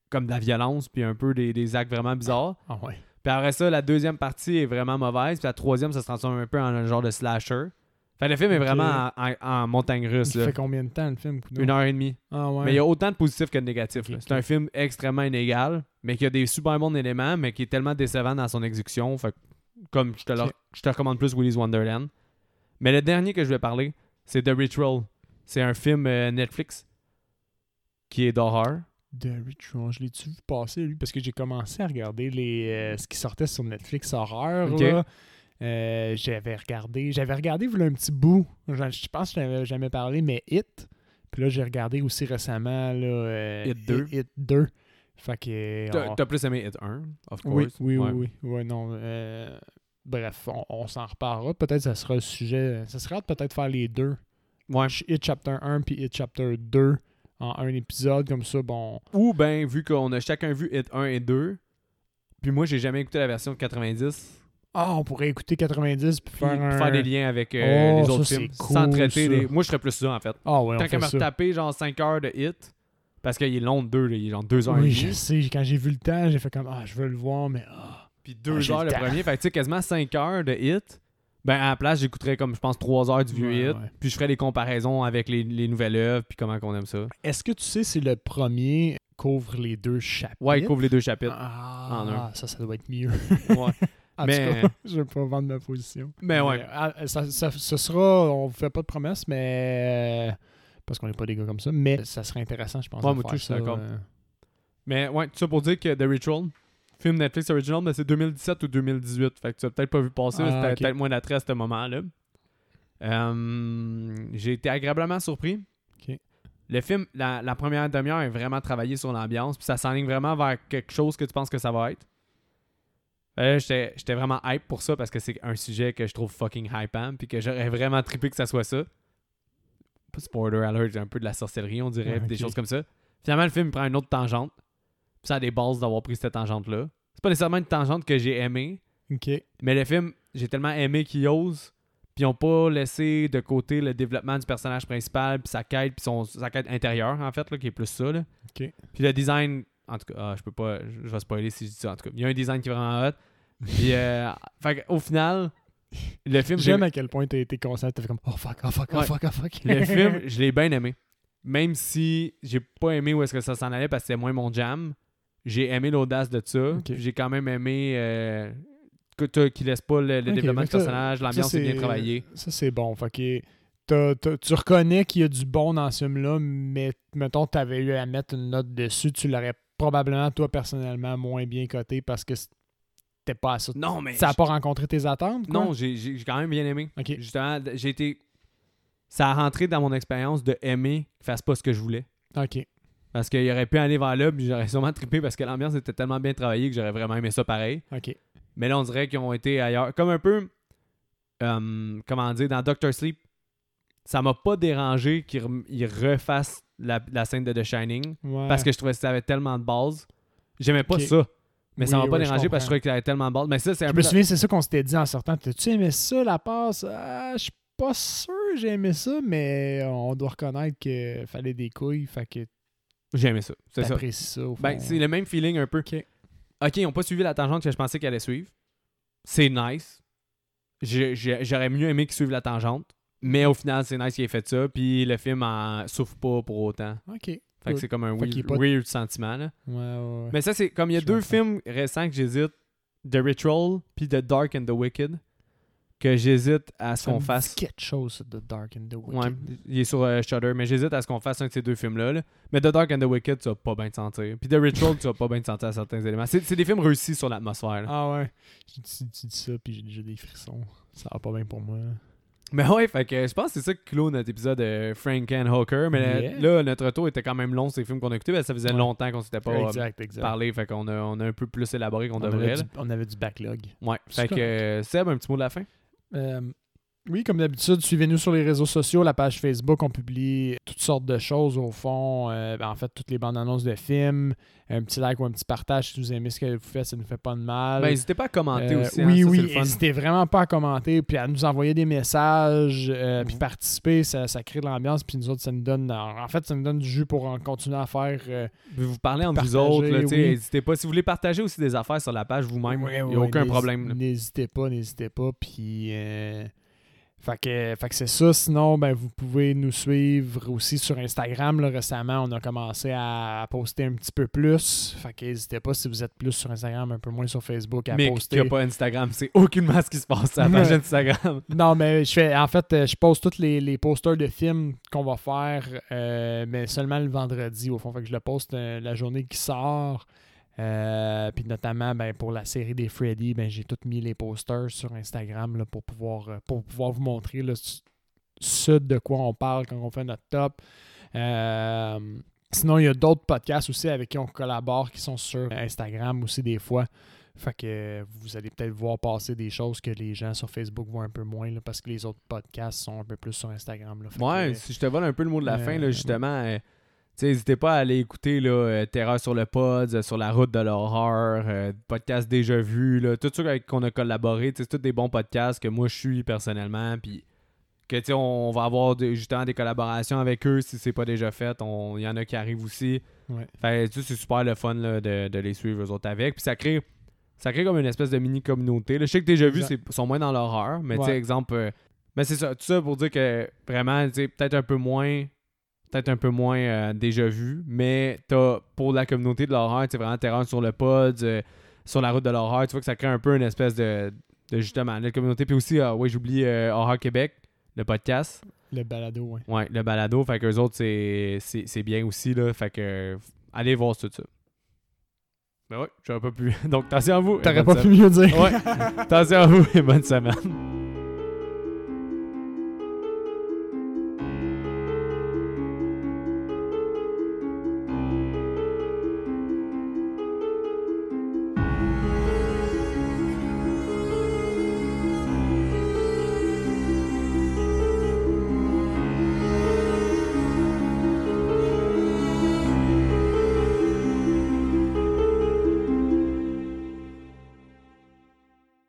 comme de la violence, puis un peu des, des actes vraiment bizarres. Ah ouais. Puis après ça, la deuxième partie est vraiment mauvaise, puis la troisième, ça se transforme un peu en un genre de slasher. Fait le film est vraiment en, en- en montagne russe. Là. fait combien de temps, le film? Une heure et demie. Ah ouais. Mais il y a autant de positifs que de négatifs. C'est un film extrêmement inégal, mais qui a des super bons éléments, mais qui est tellement décevant dans son exécution. Fait que, comme je te, le- Ok. je te recommande plus Willy's Wonderland. Mais le dernier que je vais parler, c'est The Ritual. C'est un film euh, Netflix qui est d'horreur. The Ritual, je l'ai-tu vu passer, lui? Parce que j'ai commencé à regarder les, euh, ce qui sortait sur Netflix horreur. Euh, j'avais regardé, j'avais regardé voilà, un petit bout. Je je pense que je n'avais jamais parlé, mais Hit. Puis là, j'ai regardé aussi récemment là, euh, Hit 2. Hit 2. Fait que. T'as on- plus aimé Hit 1, of course. oui, oui, Ouais. oui, oui. Ouais, non. euh, bref, on, on s'en reparlera. Peut-être que ça sera le sujet. Ça serait hâte peut-être faire les deux. Ouais. Hit Chapter 1 puis Hit Chapter 2 en un épisode. Comme ça, bon. Ou ben, vu qu'on a chacun vu Hit 1 et 2, puis moi, j'ai jamais écouté la version de 90. Ah, on pourrait écouter 90 puis Puis faire, un... faire des liens avec euh, Oh, les autres films. cool, sans traiter ça. les... Moi, je ferais plus ça, en fait. Ah ouais, on Tant qu'à me retaper genre 5 heures de hit, parce qu'il est long de 2, il est genre 2 heures Oui, et je sais. Quand j'ai vu le temps, j'ai fait comme Ah, je veux le voir, mais. ah. Puis 2 Ah, heures le le premier. Fait que tu sais, quasiment 5 heures de hit. Ben, à la place, j'écouterais comme, je pense, 3 heures du vieux Ouais, hit. ouais. Puis je ferais des comparaisons avec les, les nouvelles œuvres, puis comment qu'on aime ça. Est-ce que tu sais si le premier couvre les deux chapitres? Ouais, il couvre les deux chapitres. Ah, en un. ça, ça doit être mieux. Ouais. [laughs] En Mais- tout cas, [laughs] je vais pas vendre ma position. Mais ouais. ah, ça, ça- ce sera, on vous fait pas de promesses, mais. euh, Parce qu'on n'est pas des gars comme ça, mais ça serait intéressant, je pense. Ouais, moi, je suis d'accord. euh. Mais ouais, tout ça pour dire que The Ritual, film Netflix original, ben, c'est 2017 ou 2018. Fait que tu as peut-être pas vu passer, Ah, c'était peut-être moins d'attrait à ce moment-là. Euh, J'ai été agréablement surpris. Le film, la, la première demi-heure est vraiment travaillé sur l'ambiance, puis ça s'enligne vraiment vers quelque chose que tu penses que ça va être. Euh, J'étais vraiment hype pour ça parce que c'est un sujet que je trouve fucking hypant, puis que j'aurais vraiment trippé que ça soit ça. Pas spoiler alert, un peu de la sorcellerie, on dirait, Ouais, des choses comme ça. Finalement, le film prend une autre tangente. Ça a des bases d'avoir pris cette tangente-là. C'est pas nécessairement une tangente que j'ai aimée, mais le film, j'ai tellement aimé qu'il ose, puis ils ont pas laissé de côté le développement du personnage principal, puis sa quête, puis son, sa quête intérieure, en fait, là, qui est plus ça. Là. Puis le design, en tout cas, ah, je peux pas, je vais spoiler si je dis ça, en tout cas. Il y a un design qui est vraiment hot. Puis, euh, [laughs] fait au final, le film, j'ai- J'aime à quel point t'as été conscient, t'as fait comme Oh fuck, oh fuck, oh Ouais. fuck, oh fuck. le [laughs] film, je l'ai bien aimé. Même si j'ai pas aimé où est-ce que ça s'en allait parce que c'était moins mon jam, j'ai aimé l'audace de ça. J'ai quand même aimé euh, que qu'il laisse pas le, développement du personnage, l'ambiance est bien travaillée. Ça, c'est bon. Fait que tu reconnais qu'il y a du bon dans ce film-là, mais mettons, tu avais eu à mettre une note dessus, tu l'aurais probablement, toi, personnellement, moins bien coté parce que c'était pas à ça. Non, mais. Ça n'a pas rencontré tes attentes? quoi? Non, j'ai quand même bien aimé. Justement, j'ai été. Ça a rentré dans mon expérience de aimer qu'il fasse pas ce que je voulais. Ok. Parce qu'il aurait pu aller vers là, puis j'aurais sûrement trippé parce que l'ambiance était tellement bien travaillée que j'aurais vraiment aimé ça pareil. Ok. Mais là, on dirait qu'ils ont été ailleurs. Comme un peu, euh, comment dire, dans Doctor Sleep, ça m'a pas dérangé qu'ils refassent la, la scène de The Shining Ouais. parce que je trouvais que ça avait tellement de base. J'aimais pas ça. Mais ça m'a pas oui, dérangé parce que je trouvais qu'il avait tellement de base. Mais ça, c'est un Je peu. me souviens, c'est ça qu'on s'était dit en sortant. T'as-tu aimé ça, la passe? Ah, je suis pas sûr que j'ai aimé ça, mais on doit reconnaître qu'il fallait des couilles. Fait que J'ai aimé ça. C'est ça. Ben, c'est le même feeling un peu. Ok. Ok, ils n'ont pas suivi la tangente que je pensais qu'ils allaient suivre. C'est nice. J'aurais mieux aimé qu'ils suivent la tangente. Mais au final, c'est nice qu'ils aient fait ça. Puis le film en souffre pas pour autant. Ok. Fait que c'est comme un weird, est pas- weird sentiment. Là. Ouais, ouais, ouais. Mais ça, c'est comme il y a Je deux comprends. films récents que j'hésite The Ritual puis The Dark and the Wicked que j'hésite à ce qu'on fasse. quelque chose de Dark and the Wicked. Ouais, il est sur euh, Shudder, mais j'hésite à ce qu'on fasse un de ces deux films-là. là. Mais The Dark and the Wicked, tu vas pas bien te sentir. Puis The Ritual, tu vas pas bien te sentir à certains éléments. C'est c'est des films réussis sur l'atmosphère. là. Ah ouais. Tu, tu- tu dis ça, puis j'ai déjà des frissons. Ça va pas bien pour moi. Mais ouais, fait que je pense que c'est ça qui clôt notre épisode de Frank and Hooker. Mais Yeah. là, notre retour était quand même long, ces films qu'on a écoutés. parce que ça faisait Ouais. longtemps qu'on s'était pas euh, exact, exact. parlé. Fait qu'on a, on a un peu plus élaboré qu'on on, devrait. avait là. du, on avait du backlog. Ouais. C'est Fait que correct. euh, Seb, un petit mot de la fin? Euh, oui, comme d'habitude, suivez-nous sur les réseaux sociaux, la page Facebook, on publie toutes sortes de choses au fond. Euh, ben, en fait, toutes les bandes annonces de films. Un petit like ou un petit partage si vous aimez ce que vous faites, ça nous fait pas de mal. Ben, n'hésitez pas à commenter Euh, aussi. hein, oui, oui, n'hésitez vraiment pas à commenter, puis à nous envoyer des messages, euh, puis participer, ça, ça crée de l'ambiance, puis nous autres, ça nous donne, en fait, ça nous donne du jus pour en continuer à faire. vous parlez entre vous autres. oui. N'hésitez pas. Si vous voulez partager aussi des affaires sur la page vous-même, il n'y a aucun problème. N'hésitez pas, n'hésitez pas, puis... Fait que, fait que c'est ça. Sinon, ben, vous pouvez nous suivre aussi sur Instagram. là. récemment, on a commencé à, à poster un petit peu plus. Fait que n'hésitez pas si vous êtes plus sur Instagram, un peu moins sur Facebook à Mais poster. qu'il n'y a pas Instagram, c'est aucunement ce qui se passe sur la page. [laughs] Instagram. Non, mais je fais en fait, euh, je poste tous les, les posters de films qu'on va faire, euh, mais seulement le vendredi au fond. Fait que je le poste euh, la journée qui sort. Euh, puis notamment ben, pour la série des Freddy, ben, j'ai tout mis les posters sur Instagram là, pour, pouvoir, euh, pour pouvoir vous montrer là, ce- de quoi on parle quand on fait notre top. Euh, sinon, il y a d'autres podcasts aussi avec qui on collabore qui sont sur Instagram aussi des fois. Fait que vous allez peut-être voir passer des choses que les gens sur Facebook voient un peu moins là, parce que les autres podcasts sont un peu plus sur Instagram. Là. Fait Ouais, que, si je te vole un peu le mot de la euh, fin, là, justement, euh, n'hésitez pas à aller écouter là, euh, Terreur sur le pod, euh, sur la route de l'horreur, euh, podcast déjà vu, là, tout ça avec qu'on a collaboré, c'est tous des bons podcasts que moi je suis personnellement, puis que tu sais, on va avoir justement des collaborations avec eux si c'est pas déjà fait. On- Il y en a qui arrivent aussi. Ouais. Fait c'est super le fun là, de, de les suivre eux autres avec. Puis ça crée, ça crée comme une espèce de mini communauté. là. Je sais que déjà vu, c'est sont moins dans l'horreur, mais tu Ouais. exemple. euh, mais c'est ça, tout ça pour dire que vraiment, peut-être un peu moins. Peut-être un peu moins euh, déjà vu, mais t'as pour la communauté de l'horreur, tu sais, vraiment terrain sur le pod, euh, sur la route de l'horreur, tu vois que ça crée un peu une espèce de, de justement la communauté. Puis aussi, ah, oui, j'oublie euh, Horreur Québec, le podcast. Le balado, ouais. Ouais, le balado. Fait que eux autres, c'est, c'est, c'est bien aussi, là. Fait que allez voir tout ça. Ben ouais, j'aurais pas pu. [laughs] Donc, attention à vous. T'aurais pas pu mieux dire. Ouais, attention à vous et bonne semaine.